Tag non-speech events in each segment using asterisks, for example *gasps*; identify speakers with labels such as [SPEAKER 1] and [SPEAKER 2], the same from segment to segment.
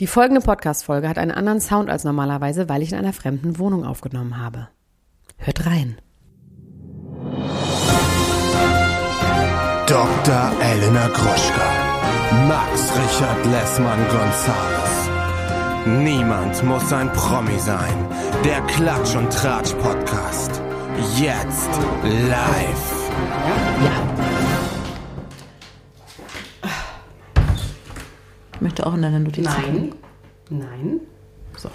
[SPEAKER 1] Die folgende Podcast-Folge hat einen anderen Sound als normalerweise, weil ich in einer fremden Wohnung aufgenommen habe. Hört rein.
[SPEAKER 2] Dr. Elena Gruschka. Max Richard Lessmann Gonzales. Niemand muss ein Promi sein. Der Klatsch und Tratsch Podcast. Jetzt live.
[SPEAKER 3] Ich möchte auch in deiner Notiz.
[SPEAKER 1] Nein. Nein. So.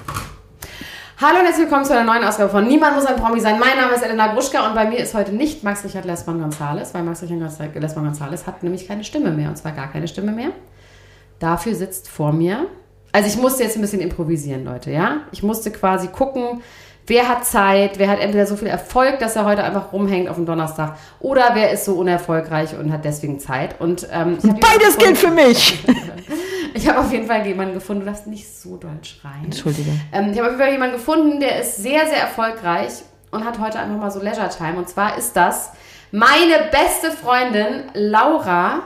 [SPEAKER 1] Hallo und herzlich willkommen zu einer neuen Ausgabe von Niemand muss ein Promi sein. Mein Name ist Elena Gruschka und bei mir ist heute nicht Max Richard Lessmann Gonzales, weil Max Richard Lessmann Gonzales hat nämlich keine Stimme mehr und zwar gar keine Stimme mehr. Dafür sitzt vor mir. Also ich musste jetzt ein bisschen improvisieren, Leute, ja? Ich musste quasi gucken, wer hat Zeit, wer hat entweder so viel Erfolg, dass er heute einfach rumhängt auf dem Donnerstag oder wer ist so unerfolgreich und hat deswegen Zeit. Und, ähm, hab
[SPEAKER 3] Beides gilt für mich. *laughs*
[SPEAKER 1] Ich habe auf jeden Fall jemanden gefunden, du darfst nicht so doll schreien.
[SPEAKER 3] Entschuldige.
[SPEAKER 1] Ähm, ich habe auf jeden Fall jemanden gefunden, der ist sehr, sehr erfolgreich und hat heute einfach mal so Leisure Time. Und zwar ist das meine beste Freundin Laura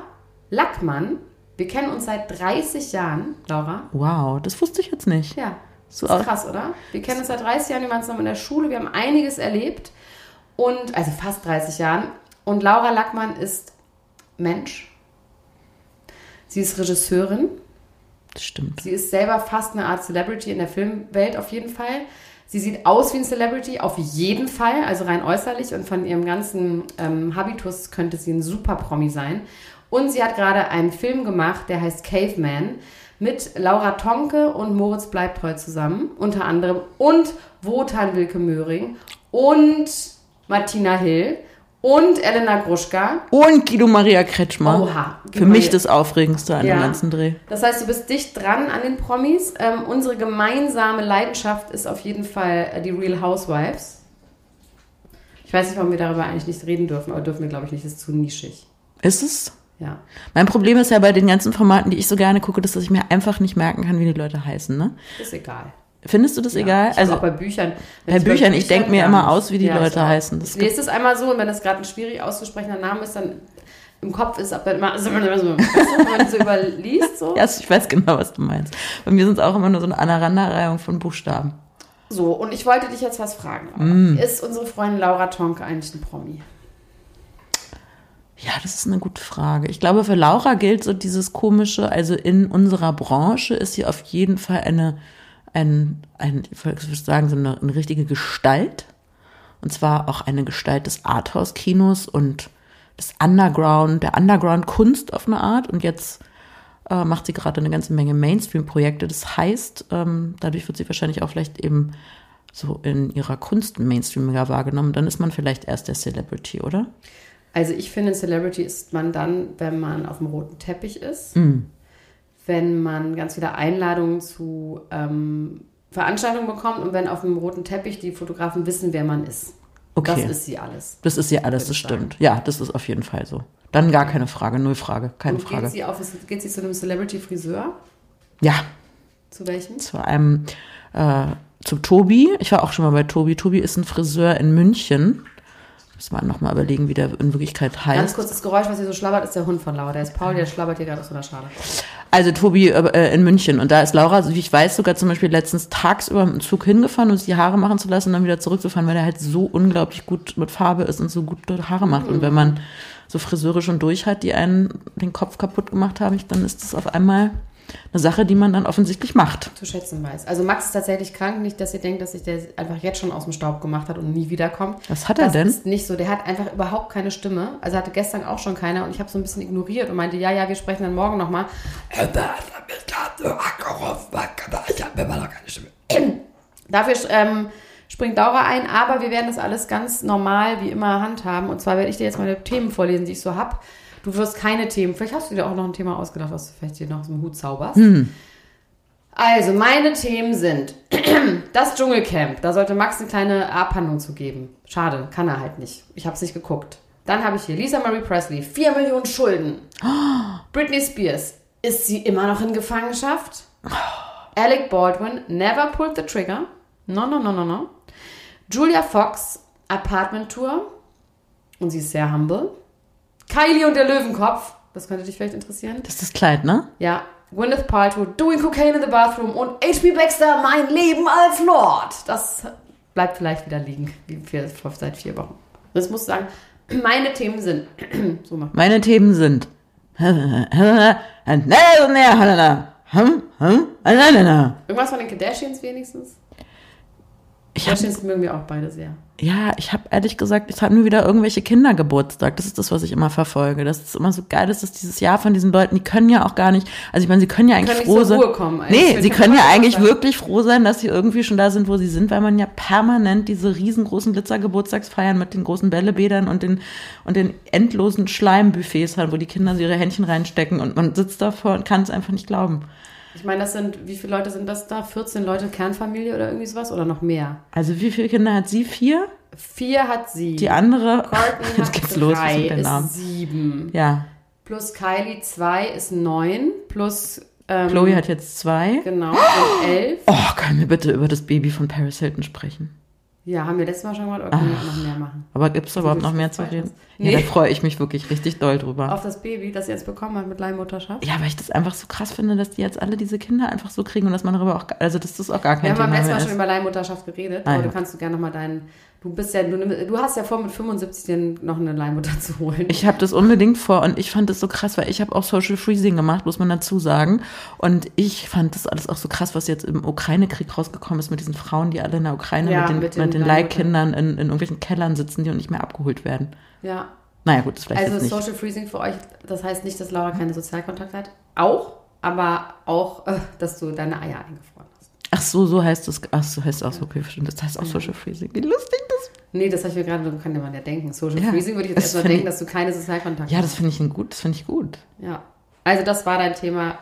[SPEAKER 1] Lackmann. Wir kennen uns seit 30 Jahren, Laura.
[SPEAKER 3] Wow, das wusste ich jetzt nicht.
[SPEAKER 1] Ja,
[SPEAKER 3] So
[SPEAKER 1] das ist krass, oder? Wir kennen uns seit 30 Jahren, wir waren zusammen in der Schule, wir haben einiges erlebt. Und, also fast 30 Jahren. Und Laura Lackmann ist Mensch. Sie ist Regisseurin.
[SPEAKER 3] Das stimmt.
[SPEAKER 1] Sie ist selber fast eine Art Celebrity in der Filmwelt auf jeden Fall. Sie sieht aus wie ein Celebrity auf jeden Fall, also rein äußerlich und von ihrem ganzen ähm, Habitus könnte sie ein super Promi sein. Und sie hat gerade einen Film gemacht, der heißt Caveman mit Laura Tonke und Moritz Bleibtreu zusammen, unter anderem und Wotan Wilke Möhring und Martina Hill und Elena Gruschka.
[SPEAKER 3] Und Guido Maria Kretschmer.
[SPEAKER 1] Oha, Guido
[SPEAKER 3] Für mich
[SPEAKER 1] Maria-
[SPEAKER 3] das Aufregendste an
[SPEAKER 1] Ja.
[SPEAKER 3] dem ganzen Dreh.
[SPEAKER 1] Das heißt, du bist dicht dran an den Promis. Ähm, unsere gemeinsame Leidenschaft ist auf jeden Fall äh, die Real Housewives. Ich weiß nicht, warum wir darüber eigentlich nicht reden dürfen, aber dürfen wir, glaube ich, nicht. Das ist zu nischig.
[SPEAKER 3] Ist es?
[SPEAKER 1] Ja.
[SPEAKER 3] Mein Problem ist ja bei den ganzen Formaten, die ich so gerne gucke, dass ich mir einfach nicht merken kann, wie die Leute heißen. Ne?
[SPEAKER 1] Ist egal.
[SPEAKER 3] Findest du das
[SPEAKER 1] Ja.
[SPEAKER 3] egal? Also
[SPEAKER 1] auch bei Büchern.
[SPEAKER 3] bei
[SPEAKER 1] es
[SPEAKER 3] Büchern, ich denk mir
[SPEAKER 1] ja,
[SPEAKER 3] immer aus, wie die
[SPEAKER 1] ich
[SPEAKER 3] Leute heißen. Das
[SPEAKER 1] Ich lese es einmal so und wenn das gerade ein schwierig auszusprechender Name ist, dann im Kopf ist ab dann immer so, wenn man *laughs* so überliest, so.
[SPEAKER 3] ja, ich weiß genau, was du meinst. Bei mir sind es auch immer nur so eine Aneinanderreihung von Buchstaben.
[SPEAKER 1] So, und ich wollte dich jetzt was fragen.
[SPEAKER 3] Mm.
[SPEAKER 1] Ist unsere Freundin Laura Tonke eigentlich ein Promi?
[SPEAKER 3] Ja, das ist eine gute Frage. Ich glaube, für Laura gilt so dieses komische, also in unserer Branche ist sie auf jeden Fall eine, ein, ein ich würde sagen, so eine, eine richtige Gestalt. Und zwar auch eine Gestalt des Arthouse-Kinos und des Underground, der Underground-Kunst auf eine Art. Und jetzt äh, macht sie gerade eine ganze Menge Mainstream-Projekte. Das heißt, ähm, dadurch wird sie wahrscheinlich auch vielleicht eben so in ihrer Kunst mainstreamiger wahrgenommen. Dann ist man vielleicht erst der Celebrity, oder?
[SPEAKER 1] Also ich finde, ein Celebrity ist man dann, wenn man auf dem roten Teppich ist,
[SPEAKER 3] Mm.
[SPEAKER 1] wenn man ganz viele Einladungen zu ähm, Veranstaltungen bekommt und wenn auf dem roten Teppich die Fotografen wissen, wer man ist.
[SPEAKER 3] Okay.
[SPEAKER 1] Das ist sie alles.
[SPEAKER 3] Das ist ja alles, das stimmt. Ja, das ist auf jeden Fall so. Dann gar keine Frage, null Frage, keine
[SPEAKER 1] Und
[SPEAKER 3] Frage.
[SPEAKER 1] geht sie, auf, geht sie zu einem Celebrity-Friseur?
[SPEAKER 3] Ja,
[SPEAKER 1] Zu welchem?
[SPEAKER 3] zu einem, äh, zu Tobi. Ich war auch schon mal bei Tobi. Tobi ist ein Friseur in München. Müssen wir nochmal überlegen, wie der in Wirklichkeit
[SPEAKER 1] Ganz
[SPEAKER 3] heißt.
[SPEAKER 1] kurz, das Geräusch, was hier so schlabbert, ist der Hund von Laura. Der ist Paul, der schlabbert hier gerade aus so einer Schale.
[SPEAKER 3] Also Tobi äh, in München. Und da ist Laura, wie ich weiß, sogar zum Beispiel letztens tagsüber mit dem Zug hingefahren, um sich die Haare machen zu lassen und dann wieder zurückzufahren, weil der halt so unglaublich gut mit Farbe ist und so gut Haare macht. Und wenn man so Friseure schon durch hat, die einen den Kopf kaputt gemacht haben, dann ist das auf einmal eine Sache, die man dann offensichtlich macht.
[SPEAKER 1] zu schätzen weiß. Also Max ist tatsächlich krank, nicht, dass ihr denkt, dass sich der einfach jetzt schon aus dem Staub gemacht hat und nie wiederkommt.
[SPEAKER 3] Was hat er
[SPEAKER 1] das
[SPEAKER 3] denn?
[SPEAKER 1] ist nicht so. Der hat einfach überhaupt keine Stimme. Also hatte gestern auch schon keine und ich habe so ein bisschen ignoriert und meinte, ja, ja, wir sprechen dann morgen nochmal. Ich habe immer noch keine Stimme. Dafür ähm, springt Laura ein, aber wir werden das alles ganz normal wie immer handhaben. Und zwar werde ich dir jetzt meine Themen vorlesen, die ich so habe. Du wirst keine Themen, vielleicht hast du dir auch noch ein Thema ausgedacht, was du vielleicht dir noch aus dem Hut zauberst. Also, meine Themen sind *clears throat* das Dschungelcamp. Da sollte Max eine kleine Abhandlung zu geben. Schade, kann er halt nicht. Ich habe es nicht geguckt. Dann habe ich hier Lisa Marie Presley, 4 Millionen Schulden. *gasps* Britney Spears, ist sie immer noch in Gefangenschaft? *gasps* Alec Baldwin, never pulled the trigger. No, no, no, no, no. Julia Fox, Apartment Tour. Und sie ist sehr humble. Kylie und der Löwenkopf. Das könnte dich vielleicht interessieren.
[SPEAKER 3] Das ist das Kleid, ne?
[SPEAKER 1] Ja, Gwyneth Paltrow, Doing Cocaine in the Bathroom und H.P. Baxter, Mein Leben als Lord. Das bleibt vielleicht wieder liegen, wie wir seit vier Wochen. Das muss sagen, meine Themen sind. so mal.
[SPEAKER 3] Meine Themen sind.
[SPEAKER 1] Irgendwas von den Kardashians wenigstens?
[SPEAKER 3] Ich hab,
[SPEAKER 1] Kardashians mögen wir auch beide sehr.
[SPEAKER 3] ja, ich habe ehrlich gesagt, es hatten nur wieder irgendwelche Kindergeburtstag. Das ist das, was ich immer verfolge. Das ist immer so geil, dass das dieses Jahr von diesen Leuten, die können ja auch gar nicht, also ich meine, sie können ja eigentlich
[SPEAKER 1] Können nicht
[SPEAKER 3] froh sein.
[SPEAKER 1] Ruhe kommen, eigentlich.
[SPEAKER 3] Nee, sie
[SPEAKER 1] können
[SPEAKER 3] ja eigentlich
[SPEAKER 1] sein.
[SPEAKER 3] wirklich froh sein, dass sie irgendwie schon da sind, wo sie sind, weil man ja permanent diese riesengroßen Glitzergeburtstagsfeiern mit den großen Bällebädern und den, und den endlosen Schleimbuffets hat, wo die Kinder so ihre Händchen reinstecken und man sitzt davor und kann es einfach nicht glauben.
[SPEAKER 1] Ich meine, das sind, wie viele Leute sind das da? 14 Leute Kernfamilie oder irgendwie sowas? Oder noch mehr?
[SPEAKER 3] Also wie viele Kinder hat sie? Vier?
[SPEAKER 1] Vier hat sie.
[SPEAKER 3] Die andere.
[SPEAKER 1] Courtney *laughs*
[SPEAKER 3] Jetzt geht's los
[SPEAKER 1] drei,
[SPEAKER 3] mit den
[SPEAKER 1] ist
[SPEAKER 3] Namen.
[SPEAKER 1] sieben.
[SPEAKER 3] Ja.
[SPEAKER 1] Plus Kylie zwei ist neun. Plus ähm,
[SPEAKER 3] Chloe hat jetzt zwei.
[SPEAKER 1] Genau, und elf.
[SPEAKER 3] Oh, können wir bitte über das Baby von Paris Hilton sprechen?
[SPEAKER 1] Ja, haben wir letztes Mal schon mal oder können wir noch mehr machen?
[SPEAKER 3] Aber gibt es überhaupt noch mehr zu reden?
[SPEAKER 1] weißt.
[SPEAKER 3] Ja,
[SPEAKER 1] Nee.
[SPEAKER 3] da freue ich mich wirklich richtig doll drüber.
[SPEAKER 1] Auf das Baby, das sie jetzt bekommen hat mit Leihmutterschaft.
[SPEAKER 3] Ja, weil ich das einfach so krass finde, dass die jetzt alle diese Kinder einfach so kriegen und dass man darüber auch, also dass das auch gar
[SPEAKER 1] Wir
[SPEAKER 3] kein
[SPEAKER 1] haben beim
[SPEAKER 3] Thema
[SPEAKER 1] letzten
[SPEAKER 3] mehr
[SPEAKER 1] Mal schon
[SPEAKER 3] ist.
[SPEAKER 1] über Leihmutterschaft geredet,
[SPEAKER 3] Ah,
[SPEAKER 1] aber
[SPEAKER 3] ja.
[SPEAKER 1] du kannst du gerne nochmal deinen. Du bist ja, du, du hast ja vor, mit 75 dir noch eine Leihmutter *laughs* zu holen.
[SPEAKER 3] Ich habe das unbedingt vor und ich fand das so krass, weil ich habe auch Social Freezing gemacht, muss man dazu sagen. Und ich fand das alles auch so krass, was jetzt im Ukraine-Krieg rausgekommen ist mit diesen Frauen, die alle in der Ukraine
[SPEAKER 1] Ja,
[SPEAKER 3] mit den,
[SPEAKER 1] mit
[SPEAKER 3] mit
[SPEAKER 1] den
[SPEAKER 3] den,
[SPEAKER 1] Leihmüttern.
[SPEAKER 3] Leihkindern in, in irgendwelchen Kellern sitzen, die und nicht mehr abgeholt werden.
[SPEAKER 1] ja.
[SPEAKER 3] Naja, gut, das vielleicht
[SPEAKER 1] Also
[SPEAKER 3] jetzt nicht.
[SPEAKER 1] Social Freezing für euch, das heißt nicht, dass Laura keine Sozialkontakte hat. Auch, aber auch, äh, dass du deine Eier eingefroren hast.
[SPEAKER 3] Ach so, so heißt es. Ach so heißt es auch so, okay, stimmt. Das heißt auch Social Freezing. Wie lustig das.
[SPEAKER 1] Nee, das habe ich mir gerade, so kann man ja denken. Social
[SPEAKER 3] Ja,
[SPEAKER 1] Freezing würde ich jetzt erstmal denken, dass du keine Sozialkontakte
[SPEAKER 3] Ja,
[SPEAKER 1] hast.
[SPEAKER 3] das finde ich ein gut, das finde ich gut.
[SPEAKER 1] Ja. Also das war dein Thema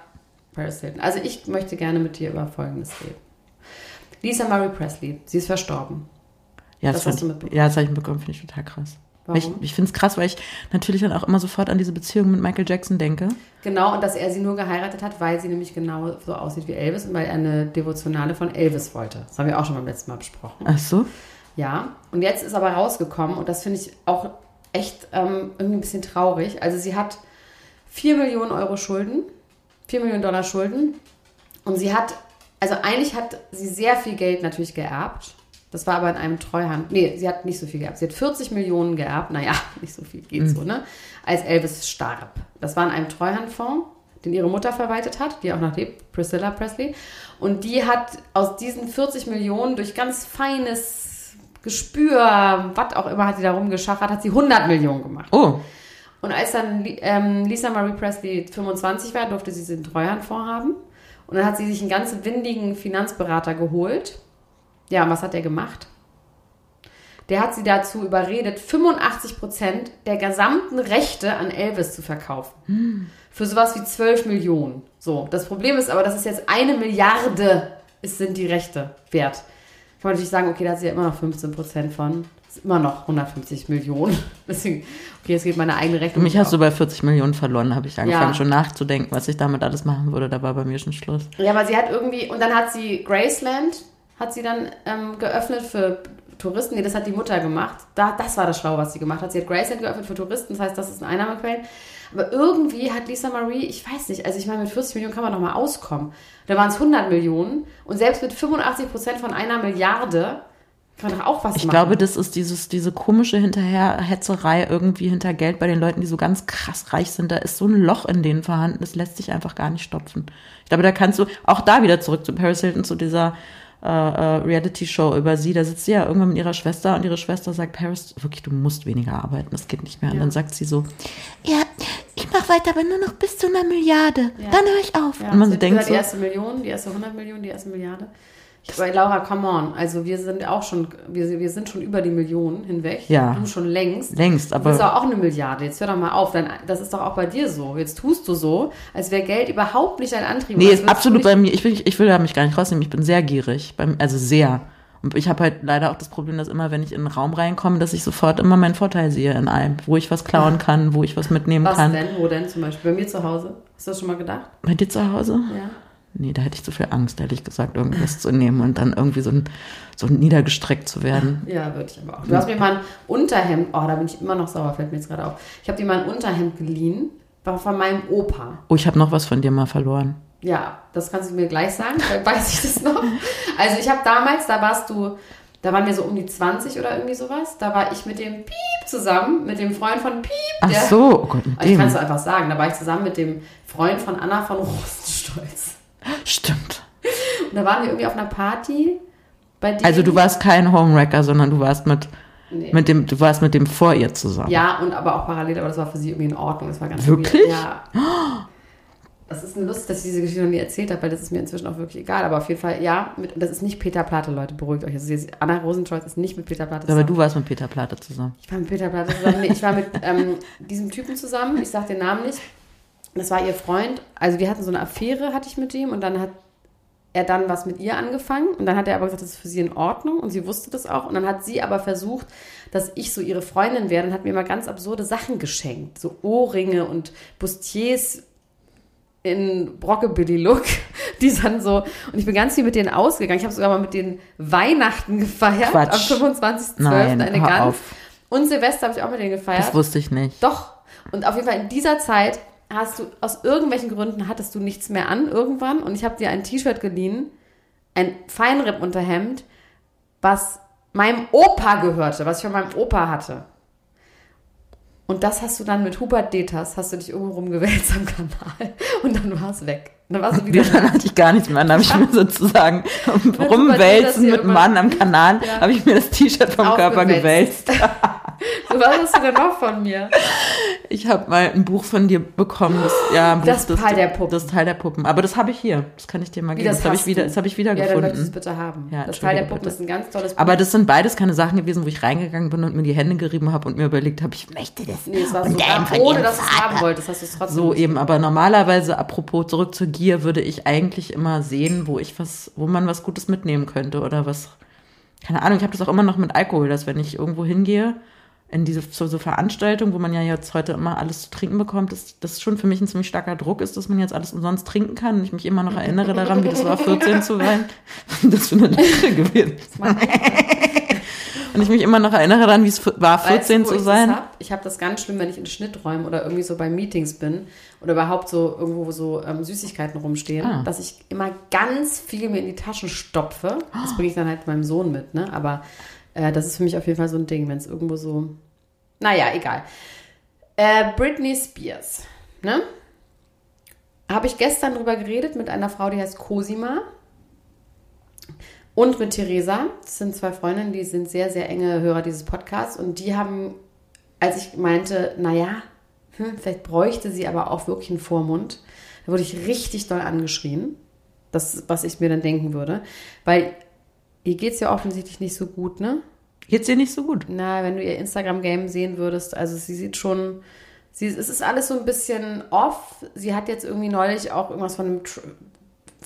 [SPEAKER 1] Paris Hilton. Also ich möchte gerne mit dir über Folgendes reden. Lisa Marie Presley, sie ist verstorben.
[SPEAKER 3] Ja,
[SPEAKER 1] Das
[SPEAKER 3] das,
[SPEAKER 1] hast du mitbekommen.
[SPEAKER 3] ja, das habe ich mitbekommen, finde ich total krass. Weil Ich,
[SPEAKER 1] Warum?
[SPEAKER 3] ich finde es krass, weil ich natürlich dann auch immer sofort an diese Beziehung mit Michael Jackson denke.
[SPEAKER 1] Genau, und dass er sie nur geheiratet hat, weil sie nämlich genau so aussieht wie Elvis und weil er eine Devotionale von Elvis wollte. Das haben wir auch schon beim letzten Mal besprochen.
[SPEAKER 3] Ach so?
[SPEAKER 1] Ja, und jetzt ist aber rausgekommen und das finde ich auch echt ähm, irgendwie ein bisschen traurig. Also sie hat 4 Millionen Euro Schulden, 4 Millionen Dollar Schulden und sie hat, also eigentlich hat sie sehr viel Geld natürlich geerbt. Das war aber in einem Treuhand. Nee, sie hat nicht so viel geerbt. Sie hat 40 Millionen geerbt. Naja, *laughs* nicht so viel geht so, ne? Als Elvis starb. Das war in einem Treuhandfonds, den ihre Mutter verwaltet hat, die auch noch lebt, Priscilla Presley. Und die hat aus diesen 40 Millionen durch ganz feines Gespür, was auch immer hat sie da rumgeschachert, hat sie 100 Millionen gemacht.
[SPEAKER 3] Oh,
[SPEAKER 1] Und als dann ähm, Lisa Marie Presley 25 war, durfte sie den Treuhandfonds haben. Und dann hat sie sich einen ganz windigen Finanzberater geholt. Ja, und was hat der gemacht? Der hat sie dazu überredet, 85 Prozent der gesamten Rechte an Elvis zu verkaufen. Für sowas wie 12 Millionen. So, das Problem ist aber, das ist jetzt eine Milliarde, ist, sind die Rechte wert. Kann man natürlich sagen, okay, da hat sie ja immer noch 15 Prozent von. Das ist immer noch 150 Millionen. *laughs* Deswegen, okay, jetzt geht meine eigene Rechnung.
[SPEAKER 3] mich hast du bei 40 Millionen verloren, habe ich angefangen
[SPEAKER 1] Ja.
[SPEAKER 3] schon nachzudenken, was ich damit alles machen würde. Da war bei mir schon Schluss.
[SPEAKER 1] Ja, aber sie hat irgendwie, und dann hat sie Graceland, hat sie dann ähm, geöffnet für Touristen. Nee, das hat die Mutter gemacht. Da, das war das Schlau, was sie gemacht hat. Sie hat Graceland geöffnet für Touristen, das heißt, das ist ein Einnahmequellen. Aber irgendwie hat Lisa Marie, ich weiß nicht, also ich meine, mit 40 Millionen kann man noch mal auskommen. Da waren es 100 Millionen und selbst mit 85 Prozent von einer Milliarde kann man doch auch was
[SPEAKER 3] Ich
[SPEAKER 1] machen.
[SPEAKER 3] glaube, das ist dieses, diese komische Hinterherhetzerei irgendwie hinter Geld bei den Leuten, die so ganz krass reich sind. Da ist so ein Loch in denen vorhanden, das lässt sich einfach gar nicht stopfen. Ich glaube, da kannst du auch da wieder zurück zu Paris Hilton, zu dieser äh, äh, Reality-Show über sie. Da sitzt sie ja irgendwann mit ihrer Schwester und ihre Schwester sagt, Paris, wirklich, du musst weniger arbeiten, das geht nicht mehr. Und
[SPEAKER 1] Ja.
[SPEAKER 3] dann sagt sie so, ja, ich mache weiter, aber nur noch bis zu einer Milliarde.
[SPEAKER 1] Ja.
[SPEAKER 3] Dann höre ich auf.
[SPEAKER 1] Ja,
[SPEAKER 3] und man so denkt
[SPEAKER 1] gesagt,
[SPEAKER 3] so,
[SPEAKER 1] die erste Million, die erste 100 Millionen, die erste Milliarde. Ich, bei Laura, come on. Also wir sind auch schon, wir, wir sind schon über die Millionen hinweg.
[SPEAKER 3] Ja.
[SPEAKER 1] Du schon längst.
[SPEAKER 3] längst,
[SPEAKER 1] Du bist
[SPEAKER 3] aber
[SPEAKER 1] doch auch eine Milliarde. Jetzt hör doch mal auf. Dein, das ist doch auch bei dir so. Jetzt tust du so, als wäre Geld überhaupt nicht dein Antrieb.
[SPEAKER 3] Nee,
[SPEAKER 1] Als
[SPEAKER 3] ist absolut bei mir. Ich will, ich will da mich gar nicht rausnehmen. Ich bin sehr gierig. Also sehr. Und ich habe halt leider auch das Problem, dass immer, wenn ich in einen Raum reinkomme, dass ich sofort immer meinen Vorteil sehe in allem. Wo ich was klauen kann, wo ich was mitnehmen
[SPEAKER 1] Was
[SPEAKER 3] kann.
[SPEAKER 1] denn? Wo denn zum Beispiel? Bei mir zu Hause? Hast du das schon mal gedacht?
[SPEAKER 3] Bei dir zu Hause?
[SPEAKER 1] Ja.
[SPEAKER 3] Nee, da hätte ich zu viel Angst, ehrlich gesagt, irgendwas zu nehmen und dann irgendwie so, ein, so niedergestreckt zu werden.
[SPEAKER 1] Ja, würde ich aber auch. Du hast mir mal ein Unterhemd, oh, da bin ich immer noch sauer, fällt mir jetzt gerade auf. Ich habe dir mal ein Unterhemd geliehen, war von meinem Opa.
[SPEAKER 3] Oh, ich habe noch was von dir mal verloren.
[SPEAKER 1] Ja, das kannst du mir gleich sagen, *laughs* weil weiß ich das noch. Also ich habe damals, da warst du, da waren wir so um die 20 oder irgendwie sowas. Da war ich mit dem Piep zusammen, mit dem Freund von Piep.
[SPEAKER 3] Ach
[SPEAKER 1] der-
[SPEAKER 3] so, oh Gott, mit
[SPEAKER 1] Ich
[SPEAKER 3] dem.
[SPEAKER 1] kann es einfach sagen, da war ich zusammen mit dem Freund von Anna von Rosenstolz.
[SPEAKER 3] Stimmt.
[SPEAKER 1] Und da waren wir irgendwie auf einer Party bei denen.
[SPEAKER 3] Also du warst kein Homewrecker, sondern du warst mit,
[SPEAKER 1] Nee.
[SPEAKER 3] mit dem, du warst mit dem vor ihr zusammen.
[SPEAKER 1] Ja, und aber auch parallel, aber das war für sie irgendwie in Ordnung. Das war ganz
[SPEAKER 3] Wirklich?
[SPEAKER 1] weird. Ja. *gasps* Das ist eine Lust, dass ich diese Geschichte noch nie erzählt habe, weil das ist mir inzwischen auch wirklich egal. Aber auf jeden Fall, ja, mit, das ist nicht Peter Platte, Leute, beruhigt euch. Also, Anna Rosenstolz ist nicht mit Peter Platte
[SPEAKER 3] Aber
[SPEAKER 1] zusammen.
[SPEAKER 3] du warst mit Peter Platte zusammen.
[SPEAKER 1] Ich war mit Peter Platte zusammen. Nee, ich war mit ähm, diesem Typen zusammen. Ich sag den Namen nicht. Das war ihr Freund. Also wir hatten so eine Affäre, hatte ich mit ihm. Und dann hat er dann was mit ihr angefangen. Und dann hat er aber gesagt, das ist für sie in Ordnung. Und sie wusste das auch. Und dann hat sie aber versucht, dass ich so ihre Freundin werde. Und hat mir immer ganz absurde Sachen geschenkt. So Ohrringe und Bustiers in Brockabilly-Look. *laughs* Die dann so. Und ich bin ganz viel mit denen ausgegangen. Ich habe sogar mal mit denen Weihnachten gefeiert.
[SPEAKER 3] Quatsch.
[SPEAKER 1] Am 25.12.
[SPEAKER 3] Nein,
[SPEAKER 1] eine ganz.
[SPEAKER 3] auf.
[SPEAKER 1] Und Silvester habe ich auch mit denen gefeiert.
[SPEAKER 3] Das wusste ich nicht.
[SPEAKER 1] Doch. Und auf jeden Fall in dieser Zeit hast du, aus irgendwelchen Gründen hattest du nichts mehr an irgendwann. Und ich habe dir ein T-Shirt geliehen, ein Feinripp-Unterhemd, was meinem Opa gehörte, was ich von meinem Opa hatte. Und das hast du dann mit Hubert Detas, hast du dich irgendwo rumgewälzt am Kanal. Und dann war es weg. Dann warst du wieder
[SPEAKER 3] Dann hatte ich gar nichts mehr. Dann habe ich mir sozusagen rumwälzen mit Mann am *laughs* Kanal,
[SPEAKER 1] Ja.
[SPEAKER 3] habe ich mir das T-Shirt vom Körper gewälzt. *laughs*
[SPEAKER 1] So, was hast du denn noch von mir?
[SPEAKER 3] Ich habe mal ein Buch von dir bekommen, das, ja, Buch,
[SPEAKER 1] Das Teil der Puppen.
[SPEAKER 3] Das Teil der Puppen. Aber das habe ich hier. Das kann ich dir mal
[SPEAKER 1] Wie,
[SPEAKER 3] geben.
[SPEAKER 1] das
[SPEAKER 3] Das, habe ich wieder,
[SPEAKER 1] du?
[SPEAKER 3] das habe ich wieder
[SPEAKER 1] Ja, dann möchte ich es
[SPEAKER 3] gefunden.
[SPEAKER 1] bitte haben.
[SPEAKER 3] Ja,
[SPEAKER 1] das Teil der Puppen
[SPEAKER 3] bitte.
[SPEAKER 1] ist ein ganz tolles Buch.
[SPEAKER 3] Aber das sind beides keine Sachen gewesen, wo ich reingegangen bin und mir die Hände gerieben habe und mir überlegt habe, ich möchte das.
[SPEAKER 1] Nee, es war
[SPEAKER 3] und
[SPEAKER 1] so, ohne dass du es haben wolltest, hast du es trotzdem
[SPEAKER 3] So
[SPEAKER 1] nicht.
[SPEAKER 3] eben, aber normalerweise, apropos zurück zur Gier, würde ich eigentlich immer sehen, wo ich was, wo man was Gutes mitnehmen könnte oder was, keine Ahnung, ich habe das auch immer noch mit Alkohol, dass wenn ich irgendwo hingehe, in diese so, so Veranstaltung, wo man ja jetzt heute immer alles zu trinken bekommt, dass das schon für mich ein ziemlich starker Druck ist, dass man jetzt alles umsonst trinken kann und ich mich immer noch erinnere daran, wie das war, 14 zu sein. *laughs* Das für eine Lache gewesen. Und ich mich immer noch erinnere daran, wie es war, 14
[SPEAKER 1] weißt
[SPEAKER 3] zu
[SPEAKER 1] ich
[SPEAKER 3] sein.
[SPEAKER 1] Das hab? Ich habe das ganz schlimm, wenn ich in Schnitträumen oder irgendwie so bei Meetings bin oder überhaupt so irgendwo, wo so ähm, Süßigkeiten rumstehen,
[SPEAKER 3] Ah.
[SPEAKER 1] dass ich immer ganz viel mir in die Taschen stopfe. Das bringe ich dann halt meinem Sohn mit, ne? Aber äh, das ist für mich auf jeden Fall so ein Ding, wenn es irgendwo so. Naja, egal. Äh, Britney Spears, ne? Habe ich gestern drüber geredet mit einer Frau, die heißt Cosima. Und mit Theresa. Das sind zwei Freundinnen, die sind sehr, sehr enge Hörer dieses Podcasts. Und die haben, als ich meinte, naja, hm, vielleicht bräuchte sie aber auch wirklich einen Vormund, da wurde ich richtig doll angeschrien. Das, was ich mir dann denken würde. Weil ihr geht es ja offensichtlich nicht so gut, ne?
[SPEAKER 3] Geht's dir nicht so gut?
[SPEAKER 1] Na, wenn du ihr Instagram-Game sehen würdest, also sie sieht schon, sie, es ist alles so ein bisschen off. Sie hat jetzt irgendwie neulich auch irgendwas von einem,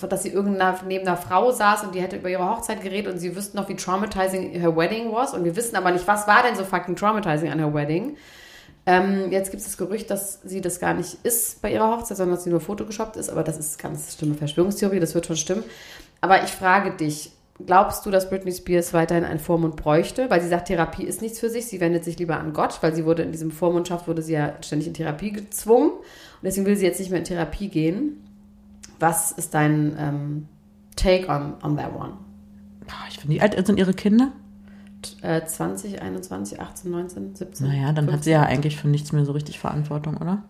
[SPEAKER 1] dass sie irgendeiner neben einer Frau saß und die hätte über ihre Hochzeit geredet und sie wüssten noch, wie traumatizing her wedding was und wir wissen aber nicht, was war denn so fucking traumatizing an her wedding. Ähm, jetzt gibt es das Gerücht, dass sie das gar nicht ist bei ihrer Hochzeit, sondern dass sie nur photogeshoppt ist, aber das ist ganz schlimme Verschwörungstheorie, das wird schon stimmen. Aber ich frage dich, glaubst du, dass Britney Spears weiterhin einen Vormund bräuchte? Weil sie sagt, Therapie ist nichts für sich, sie wendet sich lieber an Gott, weil sie wurde in diesem Vormundschaft, wurde sie ja ständig in Therapie gezwungen und deswegen will sie jetzt nicht mehr in Therapie gehen. Was ist dein ähm, Take on, on that one?
[SPEAKER 3] Ich finde, wie alt sind ihre Kinder?
[SPEAKER 1] Äh, 20, 21, 18, 19, 17?
[SPEAKER 3] Naja, dann hat
[SPEAKER 1] 15?
[SPEAKER 3] sie ja eigentlich für nichts mehr so richtig Verantwortung, oder?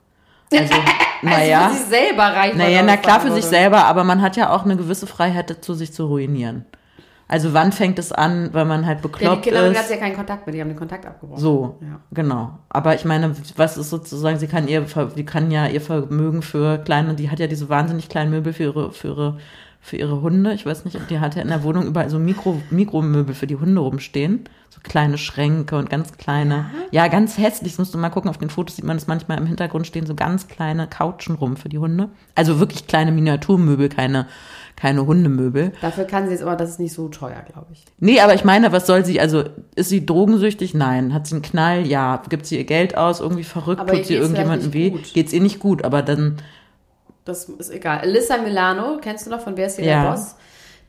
[SPEAKER 3] Also, naja. *laughs*
[SPEAKER 1] Also für sich selber reicht
[SPEAKER 3] Naja, na klar für sich selber, aber man hat ja auch eine gewisse Freiheit dazu, sich zu ruinieren. Also wann fängt es an, weil man halt
[SPEAKER 1] Ja, die
[SPEAKER 3] bekloppt
[SPEAKER 1] Kinder
[SPEAKER 3] ist?
[SPEAKER 1] ja keinen Kontakt mehr, die haben den Kontakt abgebrochen.
[SPEAKER 3] So,
[SPEAKER 1] Ja.
[SPEAKER 3] genau. Aber ich meine, was ist sozusagen, sie kann ihr, sie kann ja ihr Vermögen für kleine, die hat ja diese wahnsinnig kleinen Möbel für ihre, für ihre, für ihre Hunde. Ich weiß nicht, ob die hat ja in der Wohnung überall so Mikro, Mikromöbel für die Hunde rumstehen. So kleine Schränke und ganz kleine. Ja, ganz hässlich. Das musst du mal gucken. Auf den Fotos sieht man das manchmal im Hintergrund stehen so ganz kleine Couchen rum für die Hunde. Also wirklich kleine Miniaturmöbel, keine, keine Hundemöbel.
[SPEAKER 1] Dafür kann sie jetzt aber, das ist nicht so teuer, glaube ich.
[SPEAKER 3] Nee, aber ich meine, was soll sie, also ist sie drogensüchtig? Nein. Hat sie einen Knall? Ja. Gibt sie ihr Geld aus? Irgendwie verrückt?
[SPEAKER 1] Aber
[SPEAKER 3] Tut sie irgendjemandem weh?
[SPEAKER 1] gut.
[SPEAKER 3] Geht's ihr nicht gut, aber dann,
[SPEAKER 1] Das ist egal. Alyssa Milano, kennst du noch von Wer ist hier
[SPEAKER 3] Ja.
[SPEAKER 1] der Boss?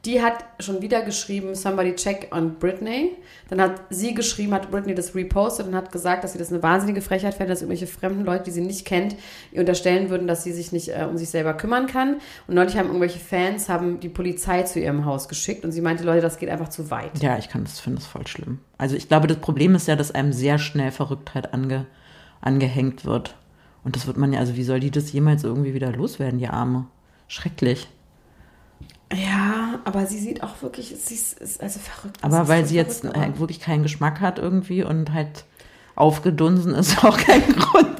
[SPEAKER 1] Die hat schon wieder geschrieben, somebody check on Britney. Dann hat sie geschrieben, hat Britney das repostet und hat gesagt, dass sie das eine wahnsinnige Frechheit fände, dass irgendwelche fremden Leute, die sie nicht kennt, ihr unterstellen würden, dass sie sich nicht äh, um sich selber kümmern kann. Und neulich haben irgendwelche Fans haben die Polizei zu ihrem Haus geschickt und sie meinte, Leute, das geht einfach zu weit.
[SPEAKER 3] Ja, ich kann das, finde das voll schlimm. Also ich glaube, das Problem ist ja, dass einem sehr schnell Verrücktheit ange, angehängt wird. Und das wird man ja, also wie soll die das jemals irgendwie wieder loswerden, die Arme? Schrecklich.
[SPEAKER 1] Ja, aber sie sieht auch wirklich, sie ist, ist also verrückt.
[SPEAKER 3] Aber weil
[SPEAKER 1] so
[SPEAKER 3] sie jetzt
[SPEAKER 1] aber-
[SPEAKER 3] äh, wirklich keinen Geschmack hat irgendwie und halt aufgedunsen ist *laughs* auch kein Grund,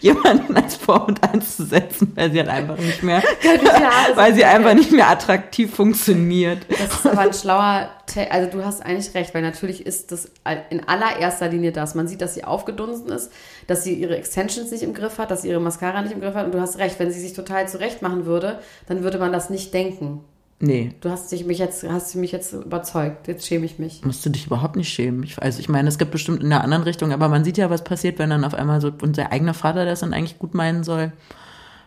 [SPEAKER 3] jemanden als Vormund einzusetzen, weil sie halt einfach nicht mehr, *laughs* weil sie einfach nicht mehr attraktiv funktioniert.
[SPEAKER 1] Das ist aber ein schlauer, Te also du hast eigentlich recht, weil natürlich ist das in allererster Linie das. Man sieht, dass sie aufgedunsen ist, dass sie ihre Extensions nicht im Griff hat, dass sie ihre Mascara nicht im Griff hat. Und du hast recht, wenn sie sich total zurecht machen würde, dann würde man das nicht denken.
[SPEAKER 3] Nee,
[SPEAKER 1] Du hast dich mich jetzt, hast mich jetzt überzeugt. Jetzt schäme ich mich.
[SPEAKER 3] musst du dich überhaupt nicht schämen. Ich, also ich meine, es gibt bestimmt in der anderen Richtung, aber man sieht ja, was passiert, wenn dann auf einmal so unser eigener Vater das dann eigentlich gut meinen soll.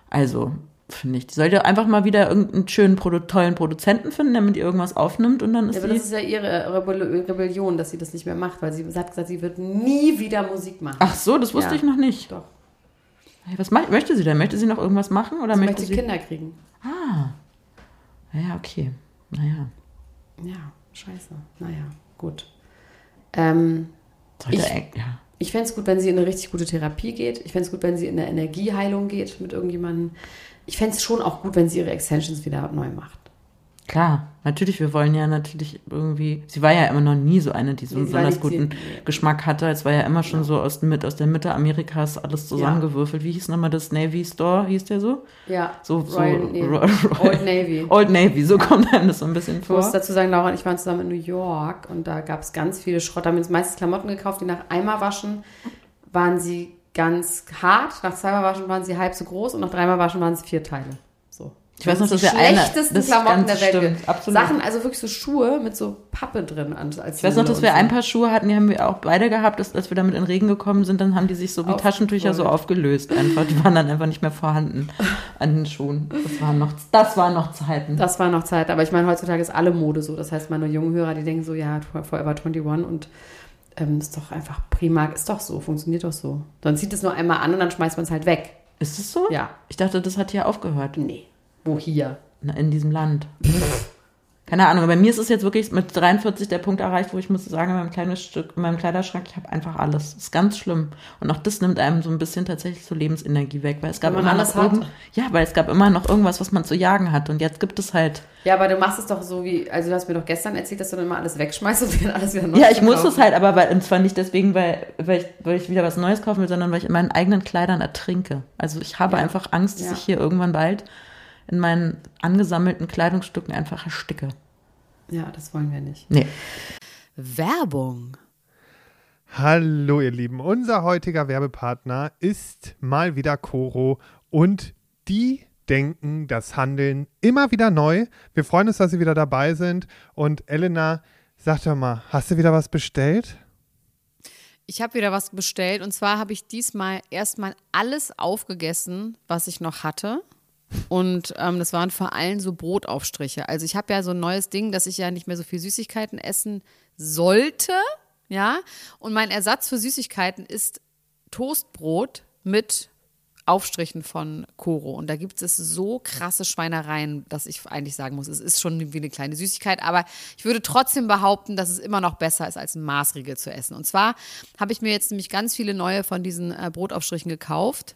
[SPEAKER 3] Also, finde ich, die sollte einfach mal wieder irgendeinen schönen, tollen Produzenten finden, der mit ihr irgendwas aufnimmt und dann ist
[SPEAKER 1] Ja, aber das ist ja ihre Rebell Rebellion, dass sie das nicht mehr macht, weil sie hat gesagt, sie wird nie wieder Musik machen.
[SPEAKER 3] Ach so, das wusste
[SPEAKER 1] Ja.
[SPEAKER 3] ich noch nicht.
[SPEAKER 1] Doch.
[SPEAKER 3] Was möchte sie denn? Möchte sie noch irgendwas machen oder
[SPEAKER 1] Sie
[SPEAKER 3] möchte
[SPEAKER 1] möchte
[SPEAKER 3] sie...
[SPEAKER 1] Kinder kriegen.
[SPEAKER 3] Ja, okay. Naja.
[SPEAKER 1] Ja, scheiße. Naja, gut. Ähm,
[SPEAKER 3] Sollte
[SPEAKER 1] Ich-
[SPEAKER 3] ja.
[SPEAKER 1] Ich fände es gut, wenn sie in eine richtig gute Therapie geht. Ich fände es gut, wenn sie in eine Energieheilung geht mit irgendjemandem. Ich fände es schon auch gut, wenn sie ihre Extensions wieder neu macht.
[SPEAKER 3] Klar, natürlich, wir wollen ja natürlich irgendwie, sie war ja immer noch nie so eine, die so einen besonders guten. Geschmack hatte. Es war ja immer schon so aus, mit, aus der Mitte Amerikas alles zusammengewürfelt. Wie hieß nochmal das Navy Store, hieß der so?
[SPEAKER 1] Ja,
[SPEAKER 3] So, so
[SPEAKER 1] Royal, nee,
[SPEAKER 3] Ro- Royal-
[SPEAKER 1] Old Navy.
[SPEAKER 3] Old Navy, so kommt einem das so ein bisschen
[SPEAKER 1] Ich muss
[SPEAKER 3] vor.
[SPEAKER 1] dazu sagen, Laura und ich waren zusammen in New York und da gab es ganz viele Schrott. Da haben wir uns meistens Klamotten gekauft, die nach einmal waschen waren sie ganz hart. Nach zweimal waschen waren sie halb so groß und nach dreimal waschen waren es vier Teile.
[SPEAKER 3] Ich weiß noch, dass wir eine- das
[SPEAKER 1] Klamotten der Welt.
[SPEAKER 3] stimmt, absolut.
[SPEAKER 1] Sachen, also wirklich so Schuhe mit so Pappe drin. Als
[SPEAKER 3] Ich weiß noch, dass wir ein paar Schuhe hatten, die haben wir auch beide gehabt, dass, als wir damit in den Regen gekommen sind, dann haben die sich so wie
[SPEAKER 1] Aufgerollt.
[SPEAKER 3] Taschentücher so aufgelöst einfach. Die waren dann einfach nicht mehr vorhanden an den Schuhen. Das waren noch, das waren noch Zeiten.
[SPEAKER 1] Das war noch Zeit, aber ich meine, heutzutage ist alle Mode so. Das heißt, meine jungen Hörer, die denken so, ja, Forever 21 und ähm, ist doch einfach prima, ist doch so, funktioniert doch so. Dann zieht es nur einmal an und dann schmeißt man es halt weg.
[SPEAKER 3] Ist es so?
[SPEAKER 1] Ja.
[SPEAKER 3] Ich dachte, das hat hier aufgehört.
[SPEAKER 1] Nee. Wo hier?
[SPEAKER 3] Na, In diesem Land. *laughs* Keine Ahnung, bei mir ist es jetzt wirklich mit 43 der Punkt erreicht, wo ich muss sagen, in meinem, kleinen Stück, in meinem Kleiderschrank, ich habe einfach alles. Das ist ganz schlimm. Und auch das nimmt einem so ein bisschen tatsächlich so Lebensenergie weg, weil es gab immer noch irgend- Ja, weil es gab immer noch irgendwas, was man zu jagen hat. Und jetzt gibt es halt.
[SPEAKER 1] Ja, aber du machst es doch so wie, also du hast mir doch gestern erzählt, dass du dann immer alles wegschmeißt und *laughs* dann alles wieder neu
[SPEAKER 3] Ja, ich muss es halt, aber weil, und zwar nicht deswegen, weil, weil, ich, weil ich wieder was Neues kaufen will, sondern weil ich in meinen eigenen Kleidern ertrinke. Also ich habe
[SPEAKER 1] Ja.
[SPEAKER 3] einfach Angst, dass
[SPEAKER 1] Ja.
[SPEAKER 3] ich hier irgendwann bald in meinen angesammelten Kleidungsstücken einfach ersticke.
[SPEAKER 1] Ja, das wollen wir nicht.
[SPEAKER 3] Nee.
[SPEAKER 4] Werbung.
[SPEAKER 5] Hallo ihr Lieben, unser heutiger Werbepartner ist mal wieder Coro und die denken das Handeln immer wieder neu. Wir freuen uns, dass Sie wieder dabei sind und Elena, sag doch mal, hast du wieder was bestellt?
[SPEAKER 4] Ich habe wieder was bestellt und zwar habe ich diesmal erstmal alles aufgegessen, was ich noch hatte. Und ähm, das waren vor allem so Brotaufstriche. Also ich habe ja so ein neues Ding, dass ich ja nicht mehr so viel Süßigkeiten essen sollte. Ja. Und mein Ersatz für Süßigkeiten ist Toastbrot mit Aufstrichen von Koro. Und da gibt es so krasse Schweinereien, dass ich eigentlich sagen muss, es ist schon wie eine kleine Süßigkeit. Aber ich würde trotzdem behaupten, dass es immer noch besser ist, als ein Maßriegel zu essen. Und zwar habe ich mir jetzt nämlich ganz viele neue von diesen äh, Brotaufstrichen gekauft.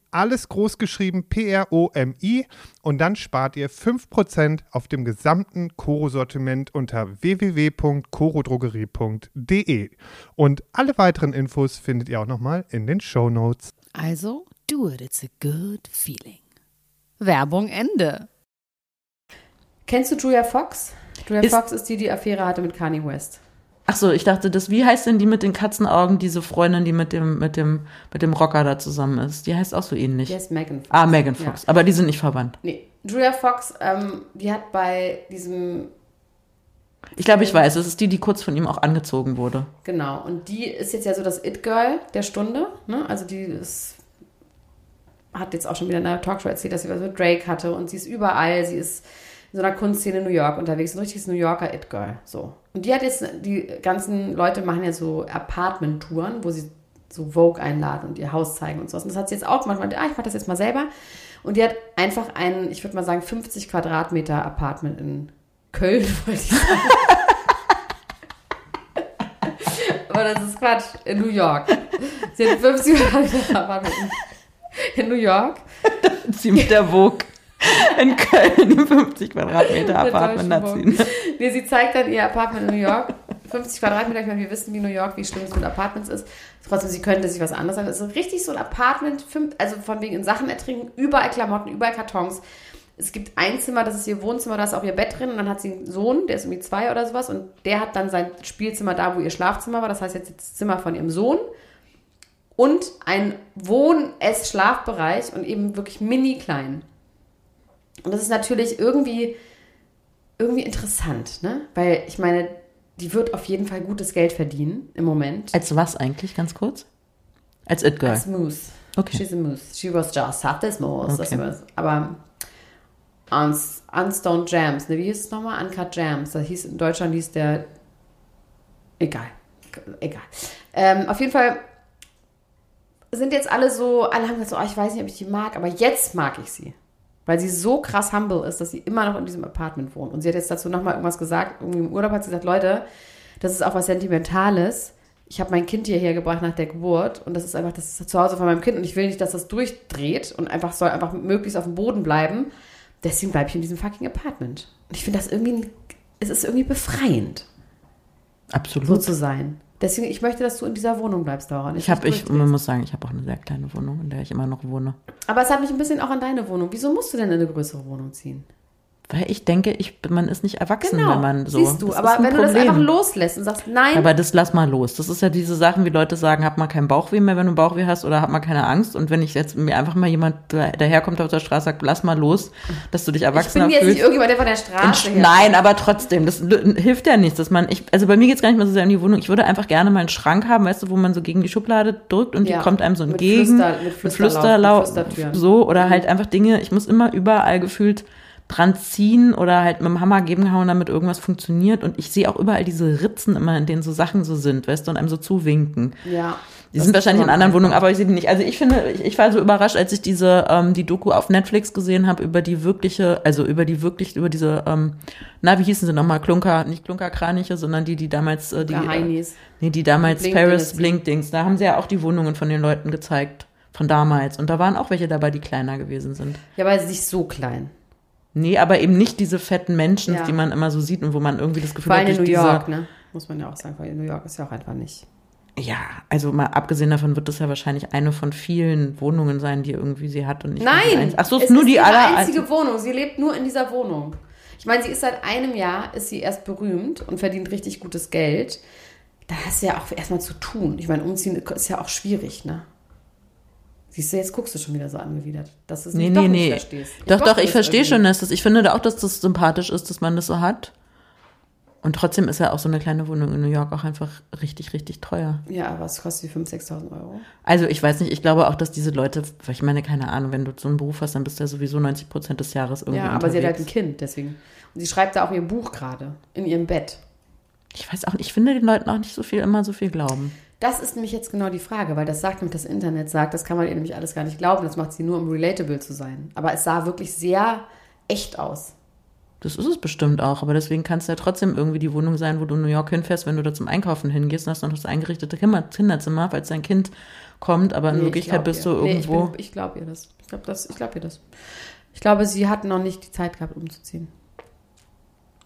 [SPEAKER 5] alles groß geschrieben P-R-O-M-I und dann spart ihr 5% auf dem gesamten Koro-Sortiment unter www.korodrogerie.de. Und alle weiteren Infos findet ihr auch nochmal in den Show Notes.
[SPEAKER 4] Also, do it, it's a good feeling. Werbung Ende.
[SPEAKER 1] Kennst du Julia Fox? Julia
[SPEAKER 3] Ist-
[SPEAKER 1] Fox ist die, die Affäre hatte mit Kanye West.
[SPEAKER 3] Ach so, ich dachte, das, wie heißt denn die mit den Katzenaugen, diese Freundin, die mit dem, mit dem, mit dem Rocker da zusammen ist? Die heißt auch so ähnlich.
[SPEAKER 1] Die heißt Megan Fox.
[SPEAKER 3] Ah, Megan Fox. Aber die sind nicht verwandt.
[SPEAKER 1] Nee, Julia Fox, ähm, die hat bei diesem,
[SPEAKER 3] Ich glaube, ich weiß. Es ist die, die kurz von ihm auch angezogen wurde.
[SPEAKER 1] genau, und die ist jetzt ja so das It-Girl der Stunde, ne? Also die ist, hat jetzt auch schon wieder in einer Talkshow erzählt, dass sie was mit Drake hatte und sie ist überall, sie ist in so einer Kunstszene in New York unterwegs, ein richtiges New Yorker It-Girl, so. Und die hat jetzt, die ganzen Leute machen ja so Apartment-Touren, wo sie so Vogue einladen und ihr Haus zeigen und sowas. Und das hat sie jetzt auch gemacht. Meinte, ah, ich mache das jetzt mal selber. Und die hat einfach ein, ich würde mal sagen, 50 Quadratmeter Apartment in Köln, *laughs* wollte ich sagen. Aber das ist Quatsch. In New York. Sie hat 50 Quadratmeter Apartment in, in New York. *laughs*
[SPEAKER 3] Sie mit der Vogue in Köln im 50 Quadratmeter Apartment erziehen. *laughs*
[SPEAKER 1] Nee, sie zeigt dann ihr Apartment in New York. 50 Quadratmeter, ich meine, wir wissen, wie New York, wie schlimm es mit Apartments ist. Trotzdem, sie könnte sich was anderes sagen. Es ist richtig so ein Apartment, also von wegen in Sachen ertrinken, überall Klamotten, überall Kartons. Es gibt ein Zimmer, das ist ihr Wohnzimmer, da ist auch ihr Bett drin und dann hat sie einen Sohn, der ist irgendwie zwei oder sowas und der hat dann sein Spielzimmer da, wo ihr Schlafzimmer war. Das heißt jetzt das Zimmer von ihrem Sohn und ein Wohn-Ess-Schlafbereich und eben wirklich mini klein. Und das ist natürlich irgendwie, irgendwie interessant, ne? Weil ich meine, die wird auf jeden Fall gutes Geld verdienen im Moment.
[SPEAKER 3] Als was eigentlich, ganz kurz? Als It Girl.
[SPEAKER 1] Als Moose.
[SPEAKER 3] Okay.
[SPEAKER 1] She's a Moose. She was just at this Moose. Das
[SPEAKER 3] Okay.
[SPEAKER 1] Aber Uns, Unstone Jams, ne? Wie hieß es nochmal? Uncut Jams. Das hieß, in Deutschland hieß der. Egal. Egal. Ähm, auf jeden Fall sind jetzt alle so, alle haben gesagt, so, oh, ich weiß nicht, ob ich die mag, aber jetzt mag ich sie. Weil sie so krass humble ist, dass sie immer noch in diesem Apartment wohnt. Und sie hat jetzt dazu nochmal irgendwas gesagt. Irgendwie im Urlaub hat sie gesagt, Leute, das ist auch was Sentimentales. Ich habe mein Kind hierher gebracht nach der Geburt und das ist einfach, das ist zu Hause von meinem Kind und ich will nicht, dass das durchdreht und einfach soll einfach möglichst auf dem Boden bleiben. Deswegen bleibe ich in diesem fucking Apartment. Und ich finde das irgendwie, es ist irgendwie befreiend, so
[SPEAKER 3] Absolut.
[SPEAKER 1] zu sein. Deswegen, ich möchte, dass du in dieser Wohnung bleibst, Laura.
[SPEAKER 3] Ich habe, ich, man muss sagen, ich habe auch eine sehr kleine Wohnung, in der ich immer noch wohne.
[SPEAKER 1] Aber es hat mich ein bisschen auch an deine Wohnung. Wieso musst du denn in eine größere Wohnung ziehen?
[SPEAKER 3] Weil ich denke, ich, man ist nicht erwachsen,
[SPEAKER 1] Genau,
[SPEAKER 3] wenn man so.
[SPEAKER 1] siehst du.
[SPEAKER 3] Das
[SPEAKER 1] aber wenn du das
[SPEAKER 3] Problem.
[SPEAKER 1] einfach loslässt und sagst, nein,
[SPEAKER 3] Aber das lass mal los. Das ist ja diese Sachen, wie Leute sagen, hab mal keinen Bauchweh mehr, wenn du Bauchweh hast, oder hab mal keine Angst. Und wenn ich jetzt mir einfach mal jemand da- daherkommt auf der Straße sagt, lass mal los, dass du dich
[SPEAKER 1] ich
[SPEAKER 3] erwachsener
[SPEAKER 1] bin jetzt nicht
[SPEAKER 3] fühlst.
[SPEAKER 1] irgendjemand, der von der Straße her.
[SPEAKER 3] Nein, aber trotzdem, das hilft ja nichts, dass man, ich, also bei mir geht's gar nicht mehr so sehr um die Wohnung. Ich würde einfach gerne mal einen Schrank haben, weißt du, wo man so gegen die Schublade drückt und
[SPEAKER 1] Ja,
[SPEAKER 3] die kommt einem so entgegen.
[SPEAKER 1] Flüster- mit Flüsterlauf, mit
[SPEAKER 3] Flüsterlauf, so, oder halt einfach Dinge, ich muss immer überall gefühlt dran ziehen oder halt mit dem Hammer gegenhauen, damit irgendwas funktioniert. Und ich sehe auch überall diese Ritzen immer, in denen so Sachen so sind, weißt du, und einem so zuwinken.
[SPEAKER 1] Ja.
[SPEAKER 3] Die sind
[SPEAKER 1] ist
[SPEAKER 3] wahrscheinlich in anderen Wohnungen, aber ich sehe die nicht. Also ich finde, ich, ich war so überrascht, als ich diese ähm, die Doku auf Netflix gesehen habe über die wirkliche, also über die wirklich über diese, ähm, na wie hießen sie nochmal, Klunker, nicht Klunkerkraniche, sondern die, die damals äh, die,
[SPEAKER 1] Heinis.
[SPEAKER 3] nee, die damals
[SPEAKER 1] Blink
[SPEAKER 3] Paris. Blink-Dings, da haben sie ja auch die Wohnungen von den Leuten gezeigt von damals und da waren auch welche dabei, die kleiner gewesen sind.
[SPEAKER 1] Ja, aber nicht so klein.
[SPEAKER 3] Nee, aber eben nicht diese fetten Menschen,
[SPEAKER 1] Ja.
[SPEAKER 3] die man immer so sieht und wo man irgendwie das Gefühl
[SPEAKER 1] Vor allem in
[SPEAKER 3] durch
[SPEAKER 1] New York, ne? Muss man ja auch sagen, weil New York ist ja auch einfach nicht.
[SPEAKER 3] Ja, also mal abgesehen davon wird das ja wahrscheinlich eine von vielen Wohnungen sein, die irgendwie sie hat und nicht die
[SPEAKER 1] Nein!
[SPEAKER 3] Ach so, es ist nur die
[SPEAKER 1] ihre
[SPEAKER 3] aller
[SPEAKER 1] einzige Wohnung. Sie lebt nur in dieser Wohnung. Ich meine, sie ist seit einem Jahr, ist sie erst berühmt und verdient richtig gutes Geld. Da hast du ja auch erstmal zu tun. Ich meine, umziehen ist ja auch schwierig, ne? Siehst du, jetzt guckst du schon wieder so angewidert, dass du es
[SPEAKER 3] Nee,
[SPEAKER 1] nicht, doch
[SPEAKER 3] nee,
[SPEAKER 1] nicht
[SPEAKER 3] nee.
[SPEAKER 1] verstehst.
[SPEAKER 3] Doch, doch,
[SPEAKER 1] mochte
[SPEAKER 3] ich verstehe schon, dass das, ich finde da auch, dass das sympathisch ist, dass man das so hat. Und trotzdem ist ja auch so eine kleine Wohnung in New York auch einfach richtig, richtig teuer.
[SPEAKER 1] Ja, aber es kostet wie 5.000, 6.000 Euro.
[SPEAKER 3] Also ich weiß nicht, ich glaube auch, dass diese Leute, weil ich meine, keine Ahnung, wenn du so einen Beruf hast, dann bist du ja sowieso 90 Prozent des Jahres irgendwie
[SPEAKER 1] Ja, aber sie hat halt ein
[SPEAKER 3] unterwegs.
[SPEAKER 1] Kind, deswegen. Und sie schreibt da auch ihr Buch gerade, in ihrem Bett.
[SPEAKER 3] Ich weiß auch nicht, ich finde den Leuten auch nicht so viel, immer so viel glauben.
[SPEAKER 1] Das ist nämlich jetzt genau die Frage, weil das sagt nämlich das Internet, sagt, das kann man ihr nämlich alles gar nicht glauben, das macht sie nur, um relatable zu sein. Aber es sah wirklich sehr echt aus.
[SPEAKER 3] Das ist es bestimmt auch, aber deswegen kann es ja trotzdem irgendwie die Wohnung sein, wo du in New York hinfährst, wenn du da zum Einkaufen hingehst und hast noch das eingerichtete Kinder- Kinderzimmer, falls dein Kind kommt, aber in
[SPEAKER 1] Nee, ich
[SPEAKER 3] Wirklichkeit
[SPEAKER 1] glaub
[SPEAKER 3] bist
[SPEAKER 1] ihr.
[SPEAKER 3] du
[SPEAKER 1] Nee,
[SPEAKER 3] irgendwo.
[SPEAKER 1] ich bin- ich glaube ihr das. Ich glaube das, ich glaube ihr das. Ich glaube, sie hat noch nicht die Zeit gehabt, umzuziehen.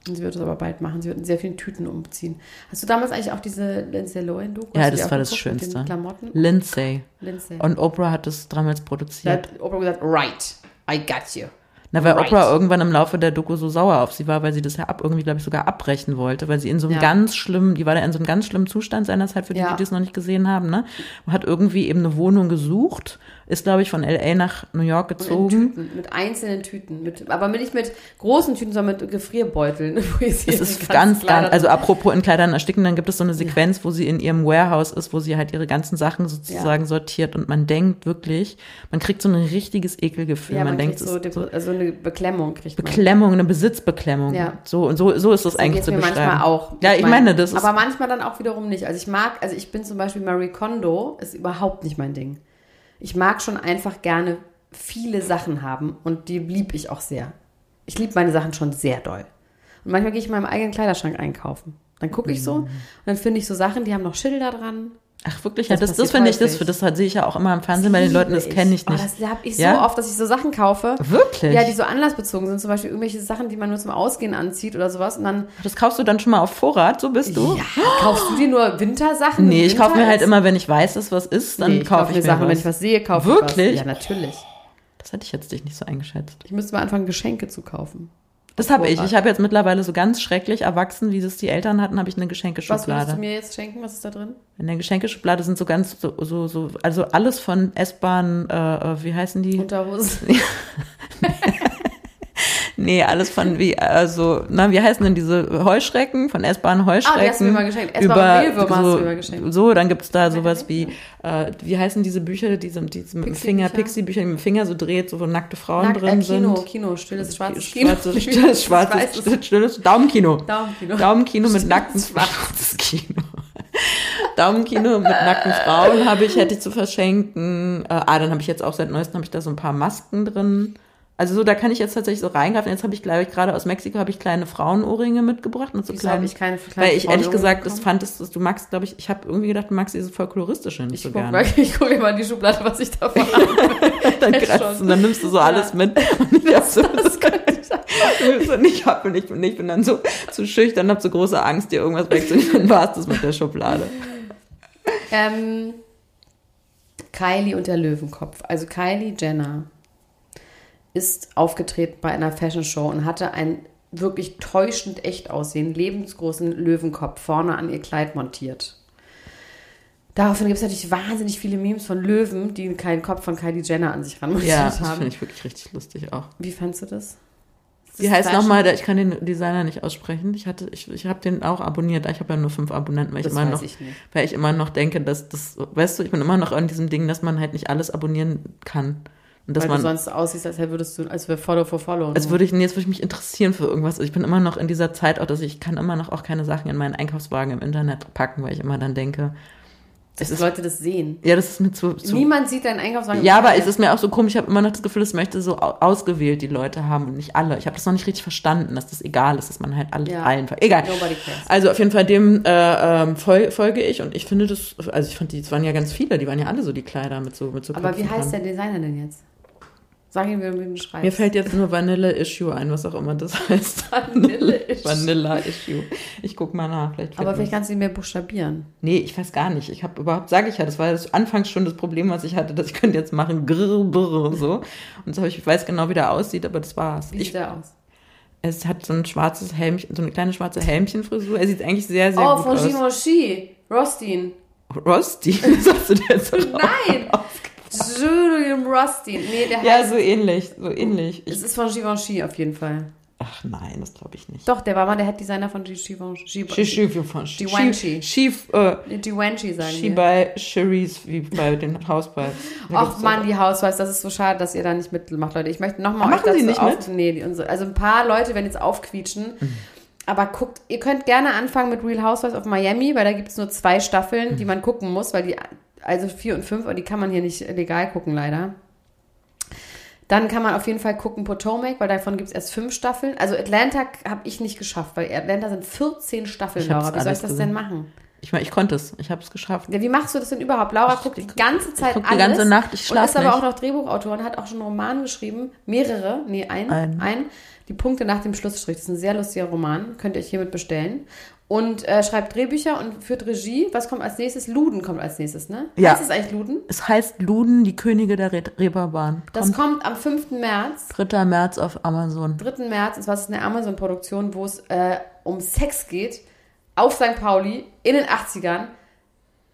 [SPEAKER 1] Sie wird es aber bald machen. Sie wird in sehr vielen Tüten umziehen. Hast du damals eigentlich auch diese Lindsay Lohan-Doku?
[SPEAKER 3] Ja, das war das Schönste.
[SPEAKER 1] Klamotten?
[SPEAKER 3] Lindsay.
[SPEAKER 1] Lindsay.
[SPEAKER 3] Und Oprah hat das damals
[SPEAKER 1] da
[SPEAKER 3] produziert.
[SPEAKER 1] hat Oprah gesagt, right, I got you.
[SPEAKER 3] Na, weil
[SPEAKER 1] Right.
[SPEAKER 3] Oprah irgendwann im Laufe der Doku so sauer auf sie war, weil sie das ja ab, irgendwie, glaube ich, sogar abbrechen wollte, weil sie in so einem
[SPEAKER 1] Ja.
[SPEAKER 3] ganz schlimmen, die war da in so einem ganz schlimmen Zustand seinerzeit, für die,
[SPEAKER 1] Ja.
[SPEAKER 3] die das noch nicht gesehen haben, ne? Hat irgendwie eben eine Wohnung gesucht, ist, glaube ich, von L.A. nach New York gezogen.
[SPEAKER 1] Tüten, mit einzelnen Tüten. Mit, aber nicht mit großen Tüten, sondern mit Gefrierbeuteln. *laughs*
[SPEAKER 3] Es ist ganz, ganz, also apropos in Kleidern ersticken, dann gibt es so eine Sequenz, wo sie in ihrem Warehouse ist, wo sie halt ihre ganzen Sachen sozusagen sortiert und man denkt wirklich, man kriegt so ein richtiges Ekelgefühl.
[SPEAKER 1] ja,
[SPEAKER 3] man,
[SPEAKER 1] man,
[SPEAKER 3] denkt,
[SPEAKER 1] so,
[SPEAKER 3] so
[SPEAKER 1] also eine Beklemmung kriegt man.
[SPEAKER 3] Beklemmung, eine Besitzbeklemmung.
[SPEAKER 1] Ja.
[SPEAKER 3] So, und so, so ist das
[SPEAKER 1] So
[SPEAKER 3] eigentlich zu beschreiben.
[SPEAKER 1] manchmal auch.
[SPEAKER 3] Ja, ich
[SPEAKER 1] Mein-
[SPEAKER 3] meine, das ist,
[SPEAKER 1] Aber manchmal dann auch wiederum nicht. Also ich mag, also ich bin zum Beispiel Marie Kondo, ist überhaupt nicht mein Ding. Ich mag schon einfach gerne viele Sachen haben und die lieb ich auch sehr. Ich liebe meine Sachen schon sehr doll. Und manchmal gehe ich in meinem eigenen Kleiderschrank einkaufen. Dann gucke ich
[SPEAKER 3] Mhm.
[SPEAKER 1] so und dann finde ich so Sachen, die haben noch Schilder dran.
[SPEAKER 3] Ach wirklich, ja,
[SPEAKER 1] das
[SPEAKER 3] das, das
[SPEAKER 1] passiert
[SPEAKER 3] finde ich, das, das, das sehe ich ja auch immer im Fernsehen bei den Leuten, das kenne ich
[SPEAKER 1] Oh,
[SPEAKER 3] nicht.
[SPEAKER 1] das habe ich so
[SPEAKER 3] Ja?
[SPEAKER 1] oft, dass ich so Sachen kaufe.
[SPEAKER 3] Wirklich?
[SPEAKER 1] Ja, die so anlassbezogen sind. Zum Beispiel irgendwelche Sachen, die man nur zum Ausgehen anzieht oder sowas. Und dann,
[SPEAKER 3] das kaufst du dann schon mal auf Vorrat, so bist du?
[SPEAKER 1] ja, kaufst du dir nur Wintersachen?
[SPEAKER 3] Nee,
[SPEAKER 1] wenn
[SPEAKER 3] ich kaufe
[SPEAKER 1] Winter
[SPEAKER 3] mir halt immer, wenn ich weiß, dass was ist, dann
[SPEAKER 1] nee, ich
[SPEAKER 3] kaufe ich
[SPEAKER 1] mir Sachen,
[SPEAKER 3] was.
[SPEAKER 1] wenn ich was sehe, kaufe
[SPEAKER 3] Wirklich?
[SPEAKER 1] ich was. Ja, natürlich.
[SPEAKER 3] Das hätte ich jetzt dich nicht so eingeschätzt.
[SPEAKER 1] Ich müsste mal anfangen, Geschenke zu kaufen.
[SPEAKER 3] Das habe ich. Ich habe jetzt mittlerweile so ganz schrecklich erwachsen, wie das die Eltern hatten, habe ich eine
[SPEAKER 1] Was würdest
[SPEAKER 3] Geschenkeschublade.
[SPEAKER 1] du mir jetzt schenken? Was ist da drin?
[SPEAKER 3] In der Geschenkeschublade sind so ganz so, so, so also alles von S-Bahn, äh, äh, wie heißen die?
[SPEAKER 1] Unterhose. *laughs* *laughs*
[SPEAKER 3] Nee, alles von wie, also, na, wie heißen denn diese Heuschrecken? Von S-Bahn Heuschrecken.
[SPEAKER 1] Ah, die hast du mir mal geschenkt. S-Bahn Mehlwürmer hast du mir geschenkt.
[SPEAKER 3] So, dann gibt's da sowas wie, äh, wie heißen diese Bücher, die, sind, die mit dem Finger,
[SPEAKER 1] Pixie-Bücher?
[SPEAKER 3] Die mit dem Finger so dreht, so wo nackte Frauen
[SPEAKER 1] Nackt,
[SPEAKER 3] drin
[SPEAKER 1] äh, Kino,
[SPEAKER 3] sind.
[SPEAKER 1] Kino, stilles, schwarzes Kino.
[SPEAKER 3] Schwarzes, *laughs* stilles, schwarzes, stilles Daumenkino.
[SPEAKER 1] Daumenkino.
[SPEAKER 3] Daumenkino mit *laughs* nackten schwarzes Kino. Daumenkino mit nackten Frauen habe ich, hätte ich zu verschenken. Äh, ah, dann habe ich jetzt auch seit neuestem habe ich da so ein paar Masken drin. Also so, da kann ich jetzt tatsächlich so reingreifen. Jetzt habe ich, glaube ich, gerade aus Mexiko habe ich kleine Frauenohrringe mitgebracht mit so
[SPEAKER 1] Wieso habe
[SPEAKER 3] kleinen.
[SPEAKER 1] ich keine kleinen
[SPEAKER 3] weil ich ehrlich gesagt, das
[SPEAKER 1] bekommen?
[SPEAKER 3] fand es, du magst, glaube ich, ich habe irgendwie gedacht, du magst dieses folkloristische nicht
[SPEAKER 1] Ich
[SPEAKER 3] so
[SPEAKER 1] gucke
[SPEAKER 3] gerne.
[SPEAKER 1] mal, *laughs* ich guck mal in die Schublade, was ich davon *laughs* habe.
[SPEAKER 3] dann, kratzt und dann nimmst du so alles mit. *laughs* Und ich habe so, und ich, hab, und ich, bin, ich bin dann so zu schüchtern, habe so große Angst, dir irgendwas wegzunehmen. Dann war es das mit der Schublade.
[SPEAKER 1] Ähm, Kylie und der Löwenkopf. Also Kylie Jenner ist aufgetreten bei einer Fashion Show und hatte einen wirklich täuschend echt aussehen, lebensgroßen Löwenkopf vorne an ihr Kleid montiert. Daraufhin gibt es natürlich wahnsinnig viele Memes von Löwen, die keinen Kopf von Kylie Jenner an sich ranmontiert
[SPEAKER 3] Ja, das
[SPEAKER 1] haben.
[SPEAKER 3] finde ich wirklich richtig lustig auch.
[SPEAKER 1] Wie fandst du das?
[SPEAKER 3] Wie heißt nochmal, ich kann den Designer nicht aussprechen. Ich hatte, ich, ich habe den auch abonniert. Ich habe ja nur fünf Abonnenten, weil ich
[SPEAKER 1] Das
[SPEAKER 3] immer
[SPEAKER 1] weiß
[SPEAKER 3] noch,
[SPEAKER 1] ich
[SPEAKER 3] weil ich immer noch denke, dass das, weißt du, ich bin immer noch an diesem Ding, dass man halt nicht alles abonnieren kann. Und dass
[SPEAKER 1] Weil
[SPEAKER 3] man,
[SPEAKER 1] du sonst aussiehst, als würdest du, als wäre Follow for Follow.
[SPEAKER 3] als würde ich, nee, jetzt würde ich mich interessieren für irgendwas. Ich bin immer noch in dieser Zeit auch, dass ich kann immer noch auch keine Sachen in meinen Einkaufswagen im Internet packen, weil ich immer dann denke,
[SPEAKER 1] dass
[SPEAKER 3] ist,
[SPEAKER 1] Leute das sehen.
[SPEAKER 3] ja, das ist mir zu, zu
[SPEAKER 1] Niemand sieht deinen Einkaufswagen.
[SPEAKER 3] Ja, aber es ist mir auch so komisch, ich habe immer noch das Gefühl, es möchte so au- ausgewählt die Leute haben und nicht alle. Ich habe das noch nicht richtig verstanden, dass das egal ist, dass man halt alle,
[SPEAKER 1] Ja.
[SPEAKER 3] allen, egal.
[SPEAKER 1] Nobody cares.
[SPEAKER 3] Also auf jeden Fall dem äh, ähm, fol folge ich und ich finde das, also ich fand die, es waren ja ganz viele, die waren ja alle so die Kleider mit so mit so
[SPEAKER 1] Aber wie heißt der Designer denn jetzt? Sag ihm, wie du ihn schreibst.
[SPEAKER 3] Mir fällt jetzt nur Vanilla Issue ein, was auch immer das heißt.
[SPEAKER 1] Vanille Issue. *laughs*
[SPEAKER 3] Vanilla Issue. Ich guck mal nach, vielleicht.
[SPEAKER 1] Aber vielleicht kannst du ihn mehr buchstabieren.
[SPEAKER 3] Nee, ich weiß gar nicht. Ich habe überhaupt, sage ich ja, das war das anfangs schon das Problem, was ich hatte, dass ich könnte jetzt machen grrr, brrr, so. Und so ich, weiß genau, wie der aussieht, aber das war's.
[SPEAKER 1] Wie sieht der aus?
[SPEAKER 3] es hat so ein schwarzes Helmchen, so eine kleine schwarze Helmchenfrisur. Er sieht eigentlich sehr, sehr
[SPEAKER 1] Oh,
[SPEAKER 3] gut
[SPEAKER 1] von
[SPEAKER 3] aus.
[SPEAKER 1] Givenchy. Rostin.
[SPEAKER 3] Rosti, sagst *laughs* du dir jetzt so
[SPEAKER 1] Nein! *laughs* Julian Rostin. Nee, der
[SPEAKER 3] Ja,
[SPEAKER 1] heißt.
[SPEAKER 3] so ähnlich, so ähnlich.
[SPEAKER 1] es ist von Givenchy auf jeden Fall.
[SPEAKER 3] ach nein, das glaube ich nicht.
[SPEAKER 1] Doch, der war mal der Head-Designer von Givenchy. Givenchy.
[SPEAKER 3] Schief, äh,
[SPEAKER 1] Givenchy sagen
[SPEAKER 3] She
[SPEAKER 1] wir.
[SPEAKER 3] bei Cherise, wie bei den *laughs* Hausball.
[SPEAKER 1] Ach Mann, die Housewives, das ist so schade, dass ihr da nicht mitmacht, Leute. Ich möchte nochmal euch
[SPEAKER 3] machen
[SPEAKER 1] dazu
[SPEAKER 3] Sie nicht
[SPEAKER 1] auf...
[SPEAKER 3] mit?
[SPEAKER 1] Nee, also ein paar Leute werden jetzt aufquietschen. Aber guckt, ihr könnt gerne anfangen mit Real Housewives of Miami, weil da gibt es nur zwei Staffeln, die man gucken muss, weil die, also vier und fünf, aber die kann man hier nicht legal gucken, leider. Dann kann man auf jeden Fall gucken Potomac, weil davon gibt es erst fünf Staffeln. Also Atlanta habe ich nicht geschafft, weil Atlanta sind 14 Staffeln,
[SPEAKER 3] Ich
[SPEAKER 1] Laura. Wie soll ich das
[SPEAKER 3] gesehen.
[SPEAKER 1] denn machen?
[SPEAKER 3] Ich meine, ich konnte es. Ich habe es geschafft.
[SPEAKER 1] Ja, wie machst du das denn überhaupt? Laura
[SPEAKER 3] Ich-
[SPEAKER 1] guckt die
[SPEAKER 3] ich-
[SPEAKER 1] ganze Zeit
[SPEAKER 3] guck die
[SPEAKER 1] alles.
[SPEAKER 3] ganze Nacht, ich
[SPEAKER 1] Und
[SPEAKER 3] schlaf
[SPEAKER 1] ist aber auch noch Drehbuchautorin, hat auch schon einen Roman geschrieben. Mehrere, nee, ein,
[SPEAKER 3] Ein.
[SPEAKER 1] ein. Die Punkte nach dem Schlussstrich. Das ist ein sehr lustiger Roman. Könnt ihr euch hiermit bestellen. Und äh, schreibt Drehbücher und führt Regie. Was kommt als nächstes? Luden kommt als nächstes, ne?
[SPEAKER 3] Ja.
[SPEAKER 1] Was ist eigentlich Luden?
[SPEAKER 3] Es heißt Luden, die Könige der Re Reeperbahn.
[SPEAKER 1] Das
[SPEAKER 3] Kommt
[SPEAKER 1] am 5. März.
[SPEAKER 3] 3. März auf Amazon.
[SPEAKER 1] 3. März ist was ist eine Amazon-Produktion, wo es äh, um Sex geht. Auf St. Pauli in den 80ern.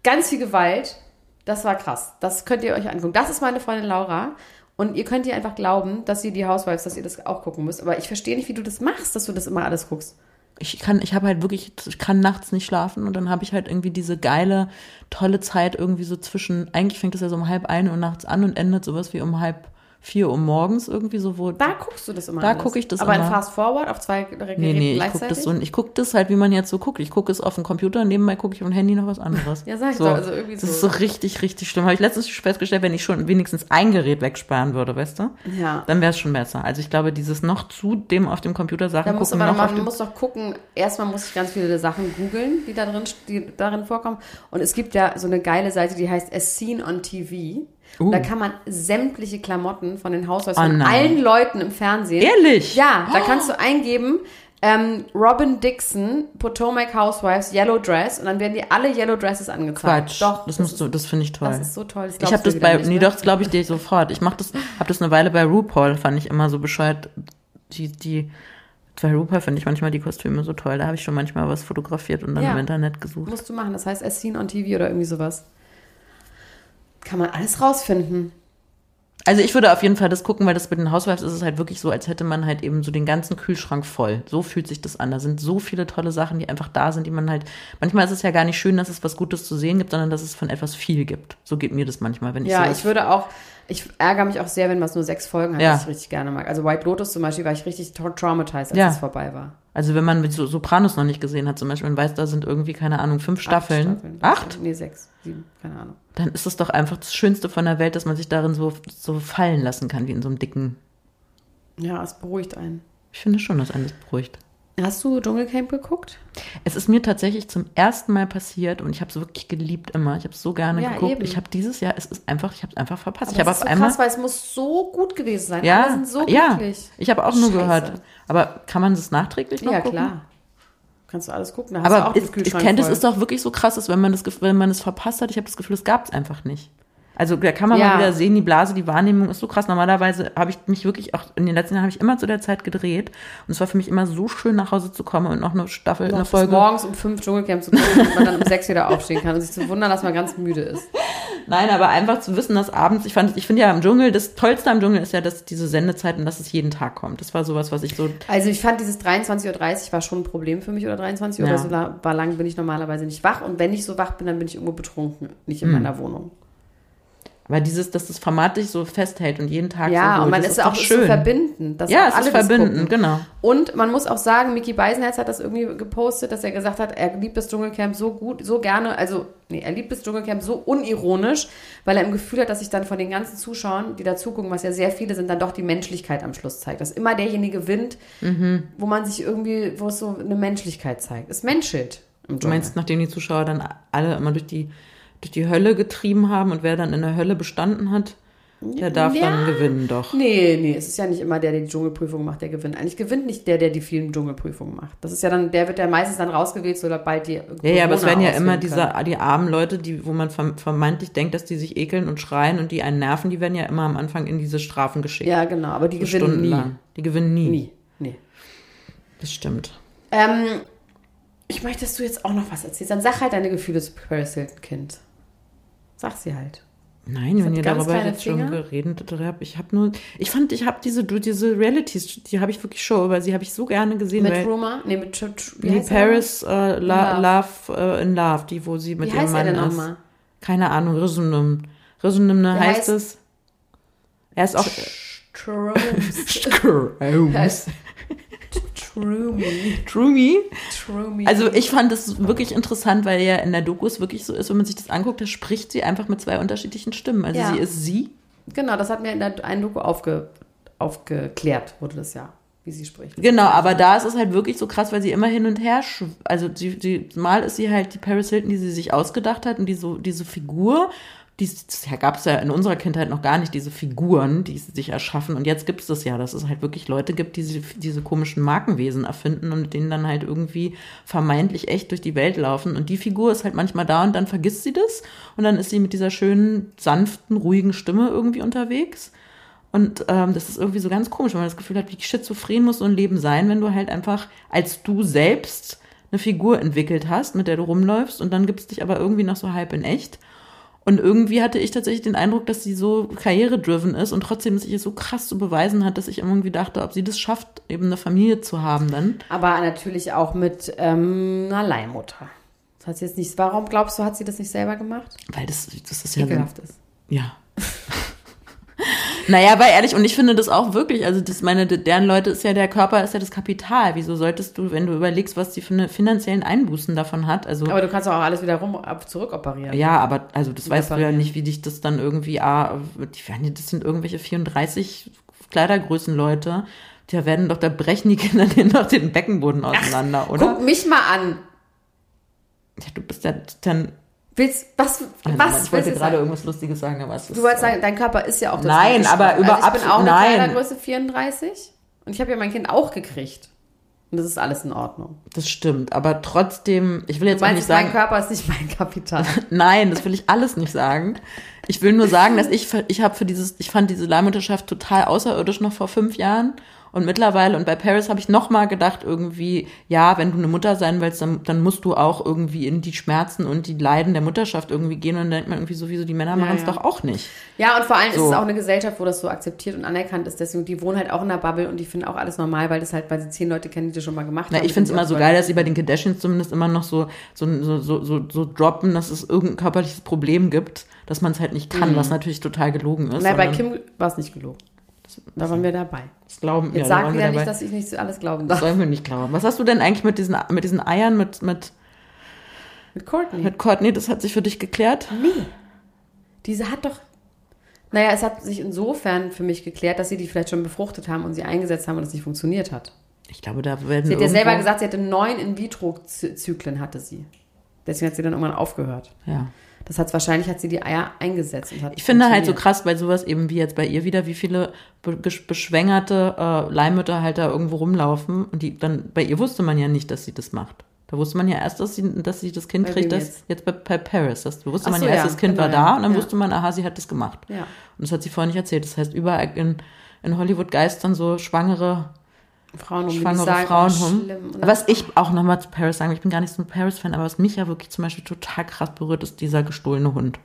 [SPEAKER 1] Ganz viel Gewalt. Das war krass. Das könnt ihr euch angucken. Das ist meine Freundin Laura. Und ihr könnt ihr einfach glauben, dass ihr die Housewives, dass ihr das auch gucken müsst. Aber ich verstehe nicht, wie du das machst, dass du das immer alles guckst.
[SPEAKER 3] Ich kann, ich habe halt wirklich, ich kann nachts nicht schlafen und dann habe ich halt irgendwie diese geile, tolle Zeit irgendwie so zwischen, eigentlich fängt es ja so um halb eine Uhr nachts an und endet sowas wie um halb vier Uhr morgens irgendwie so, wo.
[SPEAKER 1] Da guckst du das immer
[SPEAKER 3] Da
[SPEAKER 1] alles.
[SPEAKER 3] guck ich das
[SPEAKER 1] Aber in
[SPEAKER 3] immer.
[SPEAKER 1] Fast Forward auf zwei Geräten
[SPEAKER 3] Nee, nee, ich gucke
[SPEAKER 1] gleichzeitig?
[SPEAKER 3] das so, ich gucke das halt, wie man jetzt so guckt. Ich gucke es auf dem Computer, nebenbei gucke ich auf dem Handy noch was anderes. *laughs*
[SPEAKER 1] Ja, sag ich
[SPEAKER 3] so.
[SPEAKER 1] doch, also irgendwie
[SPEAKER 3] Das
[SPEAKER 1] so.
[SPEAKER 3] ist so richtig, richtig schlimm. Habe ich letztens festgestellt, wenn ich schon wenigstens ein Gerät wegsparen würde, weißt du?
[SPEAKER 1] Ja.
[SPEAKER 3] Dann wäre es schon besser. Also ich glaube, dieses noch zu dem auf dem Computer Sachen
[SPEAKER 1] Da
[SPEAKER 3] gucken,
[SPEAKER 1] aber
[SPEAKER 3] noch
[SPEAKER 1] man muss doch gucken, erstmal muss ich ganz viele Sachen googeln, die da drin, die darin vorkommen. Und es gibt ja so eine geile Seite, die heißt As Seen on TV.
[SPEAKER 3] Uh.
[SPEAKER 1] Da kann man sämtliche Klamotten von den Haushalts
[SPEAKER 3] Oh
[SPEAKER 1] von
[SPEAKER 3] nein.
[SPEAKER 1] allen Leuten im Fernsehen.
[SPEAKER 3] Ehrlich?
[SPEAKER 1] Ja, da kannst du eingeben, ähm, Robin Dixon, Potomac Housewives, Yellow Dress und dann werden dir alle Yellow Dresses angezeigt.
[SPEAKER 3] Quatsch.
[SPEAKER 1] Doch,
[SPEAKER 3] das musst du, das finde ich toll.
[SPEAKER 1] das ist so toll. Das
[SPEAKER 3] ich habe das bei,
[SPEAKER 1] nicht,
[SPEAKER 3] nee,
[SPEAKER 1] ne?
[SPEAKER 3] doch, das glaube ich dir sofort. Ich mach das, habe das eine Weile bei RuPaul, fand ich immer so bescheuert. Die, die, bei RuPaul finde ich manchmal die Kostüme so toll. Da habe ich schon manchmal was fotografiert und dann
[SPEAKER 1] Ja.
[SPEAKER 3] im Internet gesucht.
[SPEAKER 1] Musst du machen. Das heißt As Seen on TV oder irgendwie sowas. Kann man alles rausfinden.
[SPEAKER 3] Also ich würde auf jeden Fall das gucken, weil das mit den Housewives ist es halt wirklich so, als hätte man halt eben so den ganzen Kühlschrank voll. So fühlt sich das an. Da sind so viele tolle Sachen, die einfach da sind, die man halt. Manchmal ist es ja gar nicht schön, dass es was Gutes zu sehen gibt, sondern dass es von etwas viel gibt. So geht mir das manchmal, wenn ich
[SPEAKER 1] Ja,
[SPEAKER 3] sowas-
[SPEAKER 1] ich würde auch, ich ärgere mich auch sehr, wenn was nur sechs Folgen hat,
[SPEAKER 3] Ja.
[SPEAKER 1] was ich richtig gerne mag. Also White Lotus zum Beispiel war ich richtig tra traumatized, als
[SPEAKER 3] Ja.
[SPEAKER 1] es vorbei war.
[SPEAKER 3] Also wenn man mit so Sopranos noch nicht gesehen hat, zum Beispiel, man weiß, da sind irgendwie, keine Ahnung, fünf Staffeln. Acht?
[SPEAKER 1] Nee, sechs, sieben, keine Ahnung.
[SPEAKER 3] Dann ist es doch einfach das Schönste von der Welt, dass man sich darin so, so fallen lassen kann, wie in so einem dicken.
[SPEAKER 1] Ja, es beruhigt einen.
[SPEAKER 3] Ich finde schon, dass einen das beruhigt.
[SPEAKER 1] Hast du Dschungelcamp geguckt?
[SPEAKER 3] Es ist mir tatsächlich zum ersten Mal passiert und ich habe es wirklich geliebt immer. Ich habe es so gerne
[SPEAKER 1] Ja,
[SPEAKER 3] geguckt.
[SPEAKER 1] eben.
[SPEAKER 3] Ich habe dieses Jahr, es ist einfach, ich habe es einfach verpasst.
[SPEAKER 1] Aber
[SPEAKER 3] ich habe
[SPEAKER 1] das ist so
[SPEAKER 3] einmal,
[SPEAKER 1] krass, weil es muss so gut gewesen sein. Alle
[SPEAKER 3] ja,
[SPEAKER 1] sind so
[SPEAKER 3] ja,
[SPEAKER 1] glücklich.
[SPEAKER 3] ich habe auch nur
[SPEAKER 1] Scheiße.
[SPEAKER 3] gehört. Aber kann man das nachträglich noch
[SPEAKER 1] Ja,
[SPEAKER 3] gucken?
[SPEAKER 1] klar. Kannst du alles gucken. Da hast du
[SPEAKER 3] Aber
[SPEAKER 1] auch
[SPEAKER 3] ich,
[SPEAKER 1] den
[SPEAKER 3] ich kenne, es
[SPEAKER 1] voll.
[SPEAKER 3] ist doch wirklich so krass, dass wenn man das, Gef- wenn man es verpasst hat, ich habe das Gefühl, es gab es einfach nicht. Also da kann man
[SPEAKER 1] Ja.
[SPEAKER 3] mal wieder sehen, die Blase, die Wahrnehmung ist so krass. Normalerweise habe ich mich wirklich auch in den letzten Jahren habe ich immer zu der Zeit gedreht und es war für mich immer so schön nach Hause zu kommen und noch eine Staffel,
[SPEAKER 1] noch
[SPEAKER 3] eine Folge.
[SPEAKER 1] morgens um fünf Dschungelcamp zu gucken, damit man dann um sechs wieder aufstehen kann und sich zu wundern, dass man ganz müde ist.
[SPEAKER 3] Nein, aber einfach zu wissen, dass abends, ich fand, ich finde ja im Dschungel, das Tollste am Dschungel ist ja, dass diese Sendezeit und dass es jeden Tag kommt. Das war sowas, was ich so,
[SPEAKER 1] Also ich fand dieses 23.30 Uhr war schon ein Problem für mich oder 23 Uhr
[SPEAKER 3] Ja.
[SPEAKER 1] oder so lang bin ich normalerweise nicht wach und wenn ich so wach bin, dann bin ich irgendwo betrunken, nicht in
[SPEAKER 3] Hm.
[SPEAKER 1] meiner Wohnung.
[SPEAKER 3] Aber dieses, dass das Format dich so festhält und jeden Tag
[SPEAKER 1] Ja,
[SPEAKER 3] so holt,
[SPEAKER 1] und man ist
[SPEAKER 3] doch
[SPEAKER 1] auch so
[SPEAKER 3] schön.
[SPEAKER 1] verbinden. dass
[SPEAKER 3] Ja, es
[SPEAKER 1] alle
[SPEAKER 3] ist verbinden, genau.
[SPEAKER 1] Und man muss auch sagen, Mickey Beisenherz hat das irgendwie gepostet, dass er gesagt hat, er liebt das Dschungelcamp so gut, so gerne, also, nee, er liebt das Dschungelcamp so unironisch, weil er im Gefühl hat, dass sich dann von den ganzen Zuschauern, die da zugucken, was ja sehr viele sind, dann doch die Menschlichkeit am Schluss zeigt. Dass immer derjenige gewinnt,
[SPEAKER 3] Mhm.
[SPEAKER 1] wo man sich irgendwie, wo es so eine Menschlichkeit zeigt. Es menschelt
[SPEAKER 3] Du meinst, nachdem die Zuschauer dann alle immer durch die, durch die Hölle getrieben haben und wer dann in der Hölle bestanden hat, der darf
[SPEAKER 1] Ja.
[SPEAKER 3] dann gewinnen doch.
[SPEAKER 1] Nee, nee, es ist ja nicht immer der, der die Dschungelprüfung macht, der gewinnt. Eigentlich gewinnt nicht der, der die vielen Dschungelprüfungen macht. Das ist ja dann, der wird ja meistens dann rausgewählt, sobald die.
[SPEAKER 3] Ja, ja, aber es werden ja immer
[SPEAKER 1] diese
[SPEAKER 3] die armen Leute, die, wo man verm- vermeintlich denkt, dass die sich ekeln und schreien und die einen nerven, die werden ja immer am Anfang in diese Strafen geschickt.
[SPEAKER 1] Ja, genau, aber die
[SPEAKER 3] So
[SPEAKER 1] gewinnen nie.
[SPEAKER 3] Die gewinnen nie.
[SPEAKER 1] Nie. Nee.
[SPEAKER 3] Das stimmt.
[SPEAKER 1] Ähm, ich möchte, dass du jetzt auch noch was erzählst. Dann sag halt deine Gefühle zu Paris Hilton, Kind. Sag sie halt.
[SPEAKER 3] Nein, wenn
[SPEAKER 1] hat
[SPEAKER 3] ihr darüber jetzt schon geredet habt, ich habe nur, ich fand, ich habe diese, diese Realities, die habe ich wirklich schon, weil sie habe ich so gerne gesehen.
[SPEAKER 1] Mit Rumor? Nee, mit
[SPEAKER 3] nee, Paris äh, La,
[SPEAKER 1] Love.
[SPEAKER 3] Love, äh, in Love, die, wo sie mit
[SPEAKER 1] Wie
[SPEAKER 3] ihrem
[SPEAKER 1] heißt er
[SPEAKER 3] Mann
[SPEAKER 1] denn
[SPEAKER 3] ist.
[SPEAKER 1] nochmal?
[SPEAKER 3] Keine Ahnung, Risonum. Risonum
[SPEAKER 1] Der
[SPEAKER 3] heißt,
[SPEAKER 1] heißt-
[SPEAKER 3] es. Er ist auch. *laughs*
[SPEAKER 1] Trooms. Troomy.
[SPEAKER 3] Trumi.
[SPEAKER 1] Troomy.
[SPEAKER 3] Also ich fand es wirklich interessant, weil ja in der Doku es wirklich so ist, wenn man sich das anguckt, da spricht sie einfach mit zwei unterschiedlichen Stimmen. Also
[SPEAKER 1] Ja.
[SPEAKER 3] sie ist sie.
[SPEAKER 1] Genau, das hat mir in der einen Doku aufge, aufgeklärt, wurde das ja, wie sie spricht.
[SPEAKER 3] Genau, aber da ist es halt wirklich so krass, weil sie immer hin und her, schw- also sie, sie, mal ist sie halt die Paris Hilton, die sie sich ausgedacht hat und die so, diese Figur, die ja, gab es ja in unserer Kindheit noch gar nicht, diese Figuren, die sich erschaffen. Und jetzt gibt es das ja, dass es halt wirklich Leute gibt, die sie, diese komischen Markenwesen erfinden und mit denen dann halt irgendwie vermeintlich echt durch die Welt laufen. Und die Figur ist halt manchmal da und dann vergisst sie das. Und dann ist sie mit dieser schönen, sanften, ruhigen Stimme irgendwie unterwegs. Und ähm, das ist irgendwie so ganz komisch, wenn man das Gefühl hat, wie schizophren muss so ein Leben sein, wenn du halt einfach als du selbst eine Figur entwickelt hast, mit der du rumläufst und dann gibt's dich aber irgendwie noch so halb in echt. Und irgendwie hatte ich tatsächlich den Eindruck, dass sie so karrieredriven ist und trotzdem sich es so krass zu beweisen hat, dass ich irgendwie dachte, ob sie das schafft, eben eine Familie zu haben dann.
[SPEAKER 1] Aber natürlich auch mit ähm, einer Leihmutter. Das hat sie jetzt nicht. Warum glaubst du, hat sie das nicht selber gemacht?
[SPEAKER 3] Weil das, das ist ja
[SPEAKER 1] Ekelhaft ist.
[SPEAKER 3] Ja. *laughs* naja, aber ehrlich, und ich finde das auch wirklich, also das meine, deren Leute ist ja, der Körper ist ja das Kapital. Wieso solltest du, wenn du überlegst, was die für eine finanziellen Einbußen davon hat, also
[SPEAKER 1] Aber du kannst auch alles wieder rum ab, zurückoperieren.
[SPEAKER 3] ja, aber also das weißt du ja nicht, wie dich das dann irgendwie, ah, die werden, das sind irgendwelche 34 Kleidergrößenleute, da werden doch, da brechen die Kinder *laughs* denen doch den Beckenboden auseinander, oder?
[SPEAKER 1] Guck mich mal an.
[SPEAKER 3] Ja, du bist ja dann,
[SPEAKER 1] Willst, was, was
[SPEAKER 3] ich wollte gerade irgendwas Lustiges sagen, aber es ist,
[SPEAKER 1] Du wolltest sagen, dein Körper ist ja auch total
[SPEAKER 3] Nein, aber
[SPEAKER 1] geschrumpft.
[SPEAKER 3] über
[SPEAKER 1] also ich bin auch eine
[SPEAKER 3] nein.
[SPEAKER 1] Kleidergröße 34 und ich habe ja mein Kind auch gekriegt. Und das ist alles in Ordnung.
[SPEAKER 3] das stimmt, aber trotzdem, ich will
[SPEAKER 1] Du
[SPEAKER 3] jetzt auch nicht
[SPEAKER 1] meinst,
[SPEAKER 3] sagen,
[SPEAKER 1] mein Körper ist nicht mein Kapital. *laughs*
[SPEAKER 3] Nein, das will ich alles nicht sagen. Ich will nur sagen, dass ich, ich habe für dieses, ich fand diese Leihmutterschaft total außerirdisch noch vor fünf Jahren. Und mittlerweile, und bei Paris habe ich noch mal gedacht, irgendwie, ja, wenn du eine Mutter sein willst, dann, dann musst du auch irgendwie in die Schmerzen und die Leiden der Mutterschaft irgendwie gehen. Und dann denkt man irgendwie sowieso, die Männer machen es
[SPEAKER 1] ja.
[SPEAKER 3] doch auch nicht.
[SPEAKER 1] Ja, und vor allem
[SPEAKER 3] So.
[SPEAKER 1] ist es auch eine Gesellschaft, wo das so akzeptiert und anerkannt ist. Deswegen, die wohnen halt auch in der Bubble und die finden auch alles normal, weil das halt, weil sie zehn Leute kennen, die das schon mal gemacht
[SPEAKER 3] Na,
[SPEAKER 1] haben.
[SPEAKER 3] ich finde es immer so geil, dass sie bei den Kardashians zumindest immer noch so, so, so, so, so, so droppen, dass es irgendein körperliches Problem gibt, dass man es halt nicht kann, was natürlich total gelogen ist.
[SPEAKER 1] Nein, bei Kim war es nicht gelogen. Da waren wir dabei.
[SPEAKER 3] das glauben,
[SPEAKER 1] Jetzt
[SPEAKER 3] ja, da
[SPEAKER 1] sag
[SPEAKER 3] waren wir
[SPEAKER 1] wieder
[SPEAKER 3] dabei.
[SPEAKER 1] nicht, dass ich nicht alles glauben
[SPEAKER 3] Das
[SPEAKER 1] darf.
[SPEAKER 3] sollen wir nicht glauben. Was hast du denn eigentlich mit diesen, mit diesen Eiern, mit, mit,
[SPEAKER 1] Mit Courtney.
[SPEAKER 3] mit Courtney? Das hat sich für dich geklärt?
[SPEAKER 1] Diese hat doch. Naja, es hat sich insofern für mich geklärt, dass sie die vielleicht schon befruchtet haben und sie eingesetzt haben und es nicht funktioniert hat.
[SPEAKER 3] Ich glaube, da werden
[SPEAKER 1] Sie hat ja selber gesagt, sie hatte neun In-vitro-Zyklen hatte sie. Deswegen hat sie dann irgendwann aufgehört.
[SPEAKER 3] Ja.
[SPEAKER 1] Das hat wahrscheinlich hat sie die Eier eingesetzt
[SPEAKER 3] Ich finde halt so krass bei sowas eben wie jetzt bei ihr wieder, wie viele be beschwängerte äh, Leihmütter halt da irgendwo rumlaufen und die dann, bei ihr wusste man ja nicht, dass sie das macht. Da wusste man ja erst, dass sie, dass sie das Kind
[SPEAKER 1] Bei
[SPEAKER 3] kriegt, das
[SPEAKER 1] jetzt?
[SPEAKER 3] jetzt, bei, bei Paris. Das wusste
[SPEAKER 1] Ach
[SPEAKER 3] man
[SPEAKER 1] so,
[SPEAKER 3] ja erst,
[SPEAKER 1] ja,
[SPEAKER 3] das Kind
[SPEAKER 1] genau,
[SPEAKER 3] war da
[SPEAKER 1] ja.
[SPEAKER 3] und dann
[SPEAKER 1] Ja.
[SPEAKER 3] wusste man, aha, sie hat das gemacht.
[SPEAKER 1] Ja.
[SPEAKER 3] Und das hat sie vorher nicht erzählt. Das heißt, überall in, in Hollywood geistern so schwangere
[SPEAKER 1] Frauen um die
[SPEAKER 3] schwangere
[SPEAKER 1] sagen,
[SPEAKER 3] Frauen rum.
[SPEAKER 1] schlimm.
[SPEAKER 3] Was ich auch nochmal zu Paris sagen, ich bin gar nicht so ein Paris-Fan, aber was mich ja wirklich zum Beispiel total krass berührt, ist dieser gestohlene Hund.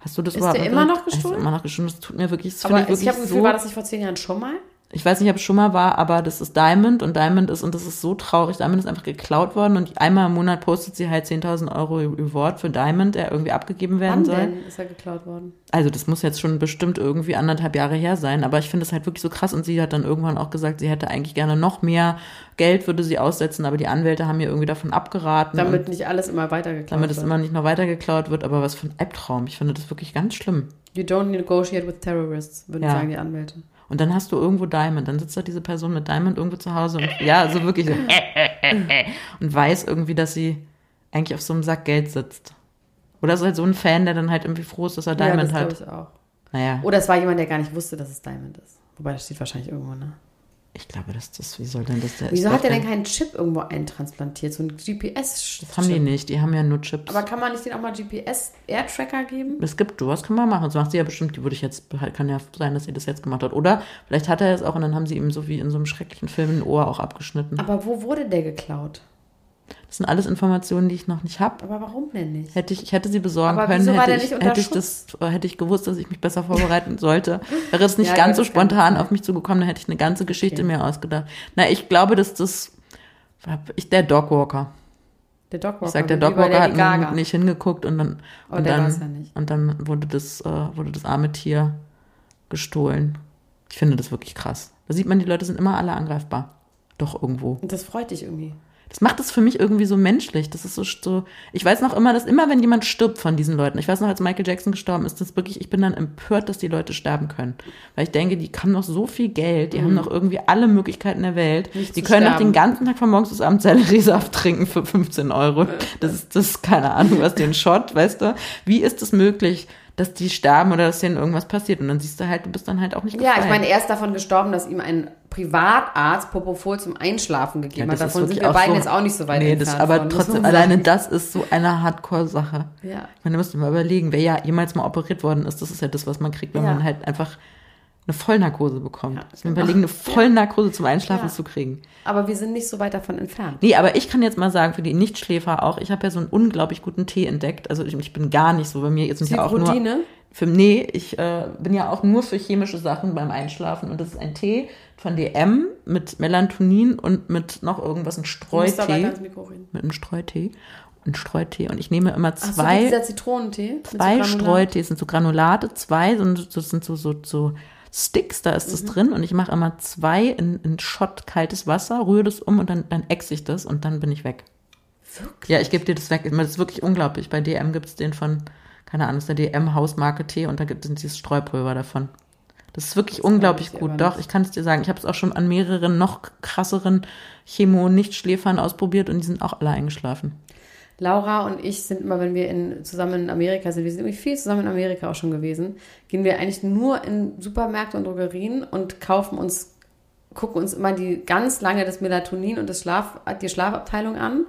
[SPEAKER 3] Hast du das
[SPEAKER 1] Ist
[SPEAKER 3] überhaupt
[SPEAKER 1] der immer noch gestohlen?
[SPEAKER 3] Ist immer noch gestohlen. Das tut mir wirklich, das
[SPEAKER 1] aber
[SPEAKER 3] ich
[SPEAKER 1] ich habe das Gefühl,
[SPEAKER 3] so.
[SPEAKER 1] war das nicht vor zehn Jahren schon mal?
[SPEAKER 3] Ich weiß nicht, ob es schon mal war, aber das ist Diamond und Diamond ist, und das ist so traurig, Diamond ist einfach geklaut worden und einmal im Monat postet sie halt 10.000 Euro Reward für Diamond, der irgendwie abgegeben werden
[SPEAKER 1] Wann
[SPEAKER 3] soll.
[SPEAKER 1] denn ist er geklaut worden?
[SPEAKER 3] Also das muss jetzt schon bestimmt irgendwie anderthalb Jahre her sein, aber ich finde es halt wirklich so krass und sie hat dann irgendwann auch gesagt, sie hätte eigentlich gerne noch mehr Geld, würde sie aussetzen, aber die Anwälte haben ihr irgendwie davon abgeraten.
[SPEAKER 1] Damit nicht alles immer weitergeklaut
[SPEAKER 3] damit es
[SPEAKER 1] wird.
[SPEAKER 3] immer nicht noch weiter geklaut wird, aber was für ein Albtraum. Ich finde das wirklich ganz schlimm.
[SPEAKER 1] You don't negotiate with terrorists, würden
[SPEAKER 3] Ja.
[SPEAKER 1] sagen die Anwälte.
[SPEAKER 3] Und dann hast du irgendwo Diamond, dann sitzt da diese Person mit Diamond irgendwo zu Hause und ja, so wirklich so *laughs* und weiß irgendwie, dass sie eigentlich auf so einem Sack Geld sitzt. Oder ist halt so ein Fan, der dann halt irgendwie froh ist, dass er
[SPEAKER 1] ja,
[SPEAKER 3] Diamond
[SPEAKER 1] das
[SPEAKER 3] hat.
[SPEAKER 1] ich auch.
[SPEAKER 3] Naja,
[SPEAKER 1] Oder es war jemand, der gar nicht wusste, dass es Diamond ist. Wobei, das steht wahrscheinlich irgendwo, ne?
[SPEAKER 3] Ich glaube, dass das, wie soll denn das der
[SPEAKER 1] Wieso hat
[SPEAKER 3] doch
[SPEAKER 1] er denn
[SPEAKER 3] kein-
[SPEAKER 1] keinen Chip irgendwo eintransplantiert? So ein GPS-Chip?
[SPEAKER 3] Das haben die nicht, die haben ja nur Chips.
[SPEAKER 1] Aber kann man nicht den auch mal GPS-Air-Tracker geben?
[SPEAKER 3] es gibt sowas, kann man machen. Das macht sie ja bestimmt, die würde ich jetzt, kann ja sein, dass sie das jetzt gemacht hat. Oder vielleicht hat er es auch und dann haben sie ihm so wie in so einem schrecklichen Film ein Ohr auch abgeschnitten.
[SPEAKER 1] Aber wo wurde der geklaut?
[SPEAKER 3] Das sind alles Informationen, die ich noch nicht habe.
[SPEAKER 1] Aber warum denn nicht?
[SPEAKER 3] Hätte ich, ich hätte sie besorgen
[SPEAKER 1] Aber
[SPEAKER 3] können, hätte ich, hätte ich das, hätte ich gewusst, dass ich mich besser vorbereiten sollte. Wäre es nicht
[SPEAKER 1] Ja,
[SPEAKER 3] ganz so spontan auf mich zugekommen, dann hätte ich eine ganze Geschichte
[SPEAKER 1] Okay.
[SPEAKER 3] mir ausgedacht. Na, ich glaube, dass das, ich, der Dogwalker.
[SPEAKER 1] Der Dogwalker.
[SPEAKER 3] Ich sag, der Dogwalker hat nicht hingeguckt und dann,
[SPEAKER 1] Aber
[SPEAKER 3] und dann,
[SPEAKER 1] ja nicht.
[SPEAKER 3] und dann wurde das, äh, wurde das arme Tier gestohlen. Ich finde das wirklich krass. Da sieht man, die Leute sind immer alle angreifbar. Doch irgendwo.
[SPEAKER 1] Und das freut dich irgendwie.
[SPEAKER 3] Das macht es für mich irgendwie so menschlich. Das ist so, so, ich weiß noch immer, dass immer, wenn jemand stirbt von diesen Leuten, ich weiß noch, als Michael Jackson gestorben ist, das wirklich, ich bin dann empört, dass die Leute sterben können. Weil ich denke, die haben noch so viel Geld, die haben noch irgendwie alle Möglichkeiten der Welt.
[SPEAKER 1] Mhm. Nicht
[SPEAKER 3] die können noch den ganzen Tag von morgens bis abends Selleriesaft trinken für 15 Euro. Das ist, das ist keine Ahnung, was den Shot, weißt du? Wie ist es möglich, dass die sterben oder dass denen irgendwas passiert? Und dann siehst du halt, du bist dann halt auch nicht
[SPEAKER 1] Ja, ich meine, er ist davon gestorben, dass ihm ein Privatarzt Propofol zum Einschlafen gegeben
[SPEAKER 3] Ja,
[SPEAKER 1] hat.
[SPEAKER 3] das ist
[SPEAKER 1] Davon sind wir
[SPEAKER 3] auch
[SPEAKER 1] beiden
[SPEAKER 3] so-
[SPEAKER 1] jetzt auch nicht so weit
[SPEAKER 3] Nee,
[SPEAKER 1] entfernt.
[SPEAKER 3] das, aber
[SPEAKER 1] von,
[SPEAKER 3] trotzdem, alleine das ist so eine Hardcore-Sache.
[SPEAKER 1] Ja.
[SPEAKER 3] Ich meine, da müsst ihr mal überlegen, wer ja jemals mal operiert worden ist, das ist ja das, was man kriegt, wenn
[SPEAKER 1] Ja.
[SPEAKER 3] man halt einfach eine Vollnarkose bekommt.
[SPEAKER 1] Ja,
[SPEAKER 3] Wir überlegen, eine *laughs* Vollnarkose zum Einschlafen
[SPEAKER 1] Ja.
[SPEAKER 3] zu kriegen.
[SPEAKER 1] Aber wir sind nicht so weit davon entfernt.
[SPEAKER 3] Nee, aber ich kann jetzt mal sagen, für die Nichtschläfer auch, ich habe ja so einen unglaublich guten Tee entdeckt. Also ich, ich bin gar nicht so, bei mir jetzt sind ja auch nur... Für, nee, ich äh, bin ja auch nur für chemische Sachen beim Einschlafen und das ist ein Tee von DM mit Melatonin und mit noch irgendwas, ein Streutee. Mit einem Streutee. Ein Streutee. Und ich nehme immer
[SPEAKER 1] Ach so,
[SPEAKER 3] zwei...
[SPEAKER 1] dieser Zitronentee? so
[SPEAKER 3] zwei
[SPEAKER 1] Granulat?
[SPEAKER 3] Streutees, sind so Granulate, zwei, sind, das sind so, so, so Sticks, da ist
[SPEAKER 1] Mhm.
[SPEAKER 3] das drin und ich mache immer zwei in, in Shot kaltes Wasser, rühre das um und dann, dann ex ich das und dann bin ich weg.
[SPEAKER 1] Wirklich?
[SPEAKER 3] Ja, ich gebe dir das weg. Das ist wirklich unglaublich. Bei DM gibt es den von, keine Ahnung, das ist der DM-Hausmarke Tee und da gibt es dieses Streupulver davon. Das ist wirklich unglaublich
[SPEAKER 1] ich dir
[SPEAKER 3] gut. Doch, ich kann es dir sagen. Ich habe es auch schon an mehreren noch krasseren Chemo-Nichtschläfern ausprobiert und die sind auch alle eingeschlafen.
[SPEAKER 1] Laura und ich sind immer, wenn wir in, zusammen in Amerika sind, wir sind irgendwie viel zusammen in Amerika auch schon gewesen, gehen wir eigentlich nur in Supermärkte und Drogerien und kaufen uns, gucken uns immer die ganz lange das Melatonin und das Schlaf, die Schlafabteilung an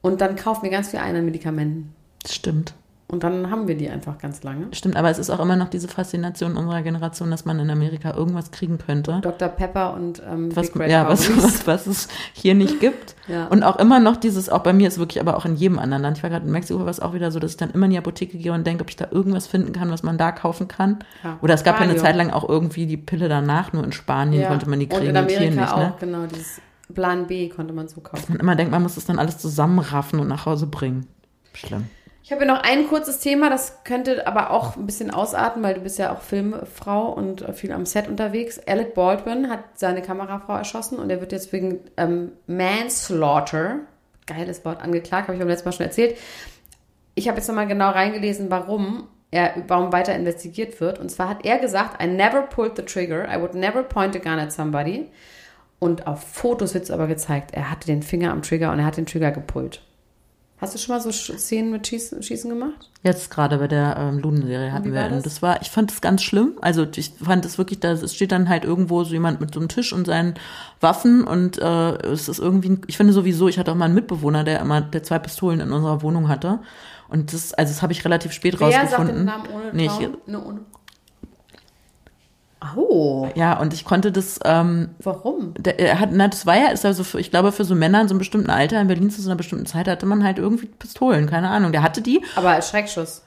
[SPEAKER 1] und dann kaufen wir ganz viel ein an Medikamenten.
[SPEAKER 3] Stimmt.
[SPEAKER 1] Und dann haben wir die einfach ganz lange.
[SPEAKER 3] Stimmt, aber es ist auch immer noch diese Faszination unserer Generation, dass man in Amerika irgendwas kriegen könnte.
[SPEAKER 1] Dr. Pepper und ähm,
[SPEAKER 3] Was,
[SPEAKER 1] Big Red
[SPEAKER 3] ja, was, was, was es hier nicht *laughs* gibt.
[SPEAKER 1] Ja.
[SPEAKER 3] Und auch immer noch dieses, auch bei mir ist wirklich, aber auch in jedem anderen Land. Ich war gerade in Mexiko, war es auch wieder so, dass ich dann immer in die Apotheke gehe und denke, ob ich da irgendwas finden kann, was man da kaufen kann.
[SPEAKER 1] Ja.
[SPEAKER 3] Oder es gab ja eine. Zeit lang auch irgendwie die Pille danach, nur in Spanien
[SPEAKER 1] Ja.
[SPEAKER 3] konnte man die
[SPEAKER 1] Und
[SPEAKER 3] kriegen
[SPEAKER 1] in
[SPEAKER 3] und hier
[SPEAKER 1] Amerika
[SPEAKER 3] nicht.
[SPEAKER 1] auch,
[SPEAKER 3] Ne?
[SPEAKER 1] genau, dieses Plan B konnte man so kaufen.
[SPEAKER 3] Man immer denkt, man muss es dann alles zusammenraffen und nach Hause bringen. Schlimm.
[SPEAKER 1] Ich habe hier noch ein kurzes Thema, das könnte aber auch ein bisschen ausarten, weil du bist ja auch Filmfrau und äh, viel am Set unterwegs. Alec Baldwin hat seine Kamerafrau erschossen und er wird jetzt wegen ähm, Manslaughter, geiles Wort, angeklagt, habe ich beim letzten Mal schon erzählt. Ich habe jetzt nochmal genau reingelesen, warum er, warum weiter investigiert wird. Und zwar hat er gesagt, I never pulled the trigger, I would never point a gun at somebody. Und auf Fotos wird es aber gezeigt, er hatte den Finger am Trigger und er hat den Trigger gepullt. Hast du schon mal so Szenen mit Schießen, Schießen gemacht?
[SPEAKER 3] Jetzt gerade bei der ähm, Luden-Serie hatten wir,
[SPEAKER 1] war das?
[SPEAKER 3] das war, ich fand es ganz schlimm. Also ich fand es wirklich, da es steht dann halt irgendwo so jemand mit so einem Tisch und seinen Waffen und äh, es ist irgendwie, ich finde sowieso, ich hatte auch mal einen Mitbewohner, der immer, der zwei Pistolen in unserer Wohnung hatte. Und das, also das habe ich relativ spät
[SPEAKER 1] Wer sagt
[SPEAKER 3] rausgefunden.
[SPEAKER 1] den Namen ohne
[SPEAKER 3] Nee,
[SPEAKER 1] Traum?
[SPEAKER 3] ich-
[SPEAKER 1] Ne, ohne. Oh,
[SPEAKER 3] Ja, und ich konnte das, ähm,
[SPEAKER 1] warum?
[SPEAKER 3] der, er hat, na, das war ja, ist also für, ich glaube, für so Männer in so einem bestimmten Alter in Berlin zu so einer bestimmten Zeit hatte man halt irgendwie Pistolen, keine Ahnung. Der hatte die
[SPEAKER 1] Aber als Schreckschuss.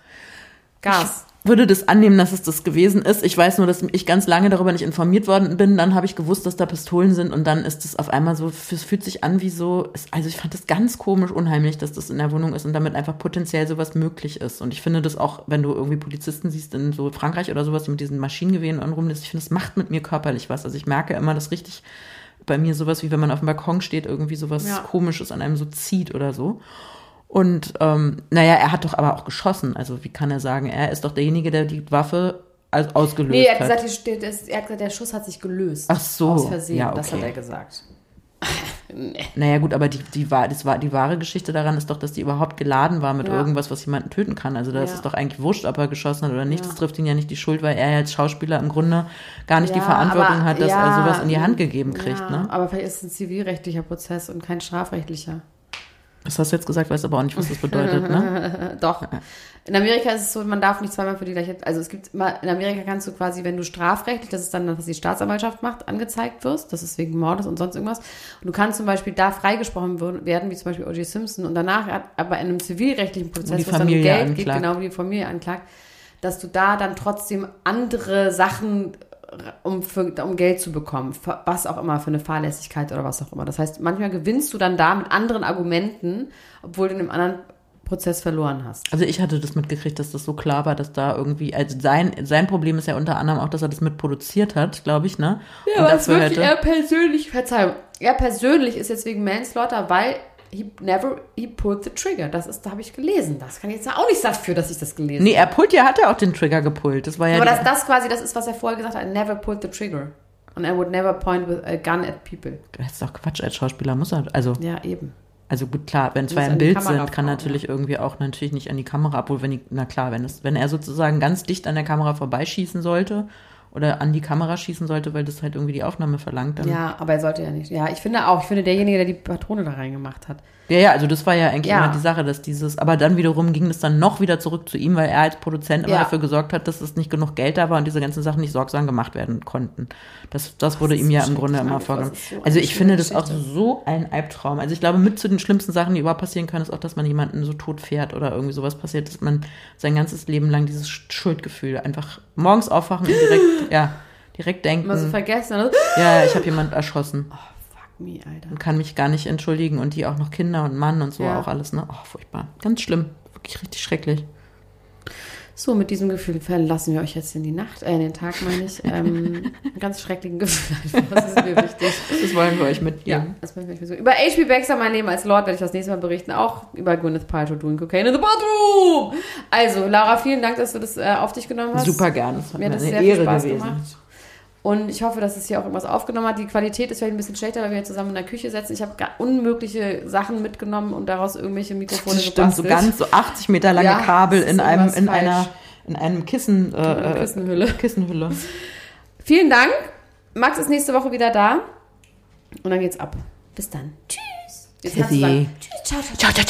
[SPEAKER 1] Gas.
[SPEAKER 3] Würde das annehmen, dass es das gewesen ist. Ich weiß nur, dass ich ganz lange darüber nicht informiert worden bin. Dann habe ich gewusst, dass da Pistolen sind und dann ist es auf einmal so, es fühlt sich an wie so, also ich fand das ganz komisch unheimlich, dass das in der Wohnung ist und damit einfach potenziell sowas möglich ist. Und ich finde das auch, wenn du irgendwie Polizisten siehst in so Frankreich oder sowas, die mit diesen Maschinengewehren und rum, das, ich finde, das macht mit mir körperlich was. Also ich merke immer, dass richtig bei mir sowas, wie wenn man auf dem Balkon steht, irgendwie sowas
[SPEAKER 1] Ja.
[SPEAKER 3] komisches an einem so zieht oder so. Und ähm, naja, er hat doch aber auch geschossen. Also wie kann er sagen, er ist doch derjenige, der die Waffe als ausgelöst
[SPEAKER 1] Nee, er hat gesagt, steht, das- er hat gesagt, der Schuss hat sich gelöst.
[SPEAKER 3] Ach so,
[SPEAKER 1] Aus Versehen,
[SPEAKER 3] ja,
[SPEAKER 1] das
[SPEAKER 3] okay.
[SPEAKER 1] hat er gesagt. *laughs*
[SPEAKER 3] Naja gut, aber die, die, das war, die wahre Geschichte daran ist doch, dass die überhaupt geladen war mit
[SPEAKER 1] Ja.
[SPEAKER 3] irgendwas, was jemanden töten kann. Also das
[SPEAKER 1] Ja.
[SPEAKER 3] ist doch eigentlich wurscht, ob er geschossen hat oder nicht.
[SPEAKER 1] Ja.
[SPEAKER 3] Das trifft ihn ja nicht die Schuld, weil er ja als Schauspieler im Grunde gar nicht die Verantwortung
[SPEAKER 1] aber-
[SPEAKER 3] hat, dass er sowas in die Hand gegeben kriegt. Ne?
[SPEAKER 1] Aber vielleicht ist es ein zivilrechtlicher Prozess und kein strafrechtlicher.
[SPEAKER 3] Das hast du jetzt gesagt, weiß aber auch nicht, was das bedeutet. Ne? *laughs*
[SPEAKER 1] Doch. In Amerika ist es so, man darf nicht zweimal für die gleiche. Also es gibt immer, in Amerika kannst du quasi, wenn du strafrechtlich, das ist dann, was die Staatsanwaltschaft macht, angezeigt wirst, das ist wegen Mordes und sonst irgendwas. Und du kannst zum Beispiel da freigesprochen werden, wie zum Beispiel O.J. Simpson, und danach, aber in einem zivilrechtlichen Prozess, wo es dann um Geld geht,
[SPEAKER 3] anklagt.
[SPEAKER 1] genau wie die Familie anklagt, dass du da dann trotzdem andere Sachen um, für, um Geld zu bekommen, was auch immer, für eine Fahrlässigkeit oder was auch immer. Das heißt, manchmal gewinnst du dann da mit anderen Argumenten, obwohl du in einem anderen Prozess verloren hast.
[SPEAKER 3] Also ich hatte das mitgekriegt, dass das so klar war, dass da irgendwie, also sein, sein Problem ist ja unter anderem auch, dass er das mitproduziert hat, glaube ich, ne?
[SPEAKER 1] Ja, aber es ist wirklich er
[SPEAKER 3] hätte,
[SPEAKER 1] persönlich, Verzeihung, er persönlich ist jetzt wegen Manslaughter, weil he never, he pulled the trigger. Das ist, da habe ich gelesen. Das kann ich jetzt auch nicht dafür, dass ich das gelesen
[SPEAKER 3] nee, er pullt ja, hat er auch den Trigger gepullt. Das war ja
[SPEAKER 1] Aber das, das quasi, das ist, was er vorher gesagt hat, I never pulled the trigger. And I would never point with a gun at people.
[SPEAKER 3] das ist doch Quatsch, als Schauspieler muss er, also
[SPEAKER 1] Ja, eben.
[SPEAKER 3] Also gut, klar, wenn zwei im Bild
[SPEAKER 1] Kamera
[SPEAKER 3] sind, kann natürlich irgendwie auch natürlich nicht an die Kamera, obwohl wenn die, na klar, wenn es, wenn er sozusagen ganz dicht an der Kamera vorbeischießen sollte oder an die Kamera schießen sollte, weil das halt irgendwie die Aufnahme verlangt, dann.
[SPEAKER 1] Ja, aber er sollte ja nicht. Ja, ich finde auch, ich finde derjenige, der die Patrone da reingemacht hat.
[SPEAKER 3] Ja, ja, also das war ja eigentlich
[SPEAKER 1] Ja.
[SPEAKER 3] immer die Sache, dass dieses, aber dann wiederum ging es dann noch wieder zurück zu ihm, weil er als Produzent immer
[SPEAKER 1] Ja.
[SPEAKER 3] dafür gesorgt hat, dass es nicht genug Geld da war und diese ganzen Sachen nicht sorgsam gemacht werden konnten. Das, das wurde
[SPEAKER 1] ist
[SPEAKER 3] ihm ja im Grunde immer vorgenommen.
[SPEAKER 1] das so
[SPEAKER 3] Also ich finde das auch so ein Albtraum. Also ich glaube, mit zu den schlimmsten Sachen, die überhaupt passieren können, ist auch, dass man jemanden so tot fährt oder irgendwie sowas passiert, dass man sein ganzes Leben lang dieses Schuldgefühl einfach morgens aufwachen und direkt, *laughs* ja, direkt denken,
[SPEAKER 1] Immer so vergessen. ne?
[SPEAKER 3] ja, ich habe jemanden erschossen
[SPEAKER 1] Fuck me,
[SPEAKER 3] und kann mich gar nicht entschuldigen und die auch noch Kinder und Mann und so
[SPEAKER 1] Ja.
[SPEAKER 3] auch alles, ne? Oh, furchtbar. Ganz schlimm. Wirklich richtig schrecklich.
[SPEAKER 1] So, mit diesem Gefühl verlassen wir euch jetzt in die Nacht, äh, in den Tag, meine ich. *laughs* Ähm, ein ganz schrecklichen Gefühl. einfach. Das ist mir wichtig.
[SPEAKER 3] Das wollen wir euch
[SPEAKER 1] Ja,
[SPEAKER 3] mitgeben.
[SPEAKER 1] das möchte ich mir so. Über H.P. Baxter, mein Leben als Lord, werde ich das nächste Mal berichten. Auch über Gwyneth Paltrow doing cocaine in the bathroom. Also, Laura, vielen Dank, dass du das äh, auf dich genommen hast.
[SPEAKER 3] Super gern. Das hat
[SPEAKER 1] Mir
[SPEAKER 3] mir
[SPEAKER 1] hat
[SPEAKER 3] eine
[SPEAKER 1] das sehr viel
[SPEAKER 3] Ehre
[SPEAKER 1] Spaß
[SPEAKER 3] gewesen.
[SPEAKER 1] gemacht. Und ich hoffe, dass es hier auch irgendwas aufgenommen hat. Die Qualität ist vielleicht ein bisschen schlechter, weil wir zusammen in der Küche sitzen. Ich habe unmögliche Sachen mitgenommen und daraus irgendwelche Mikrofone
[SPEAKER 3] Das stimmt, so
[SPEAKER 1] gebastelt.
[SPEAKER 3] ganz so 80 Meter lange
[SPEAKER 1] Ja,
[SPEAKER 3] Kabel in einem, in
[SPEAKER 1] falsch.
[SPEAKER 3] einer, in einem Kissen, äh,
[SPEAKER 1] einer
[SPEAKER 3] äh,
[SPEAKER 1] Kissenhülle.
[SPEAKER 3] Kissenhülle. *laughs*
[SPEAKER 1] Vielen Dank. Max ist nächste Woche wieder da. Und dann geht's ab. Bis dann. Tschüss. Jetzt kannst du
[SPEAKER 3] Tschüssi.
[SPEAKER 1] sagen, Tschüss, ciao, ciao, ciao.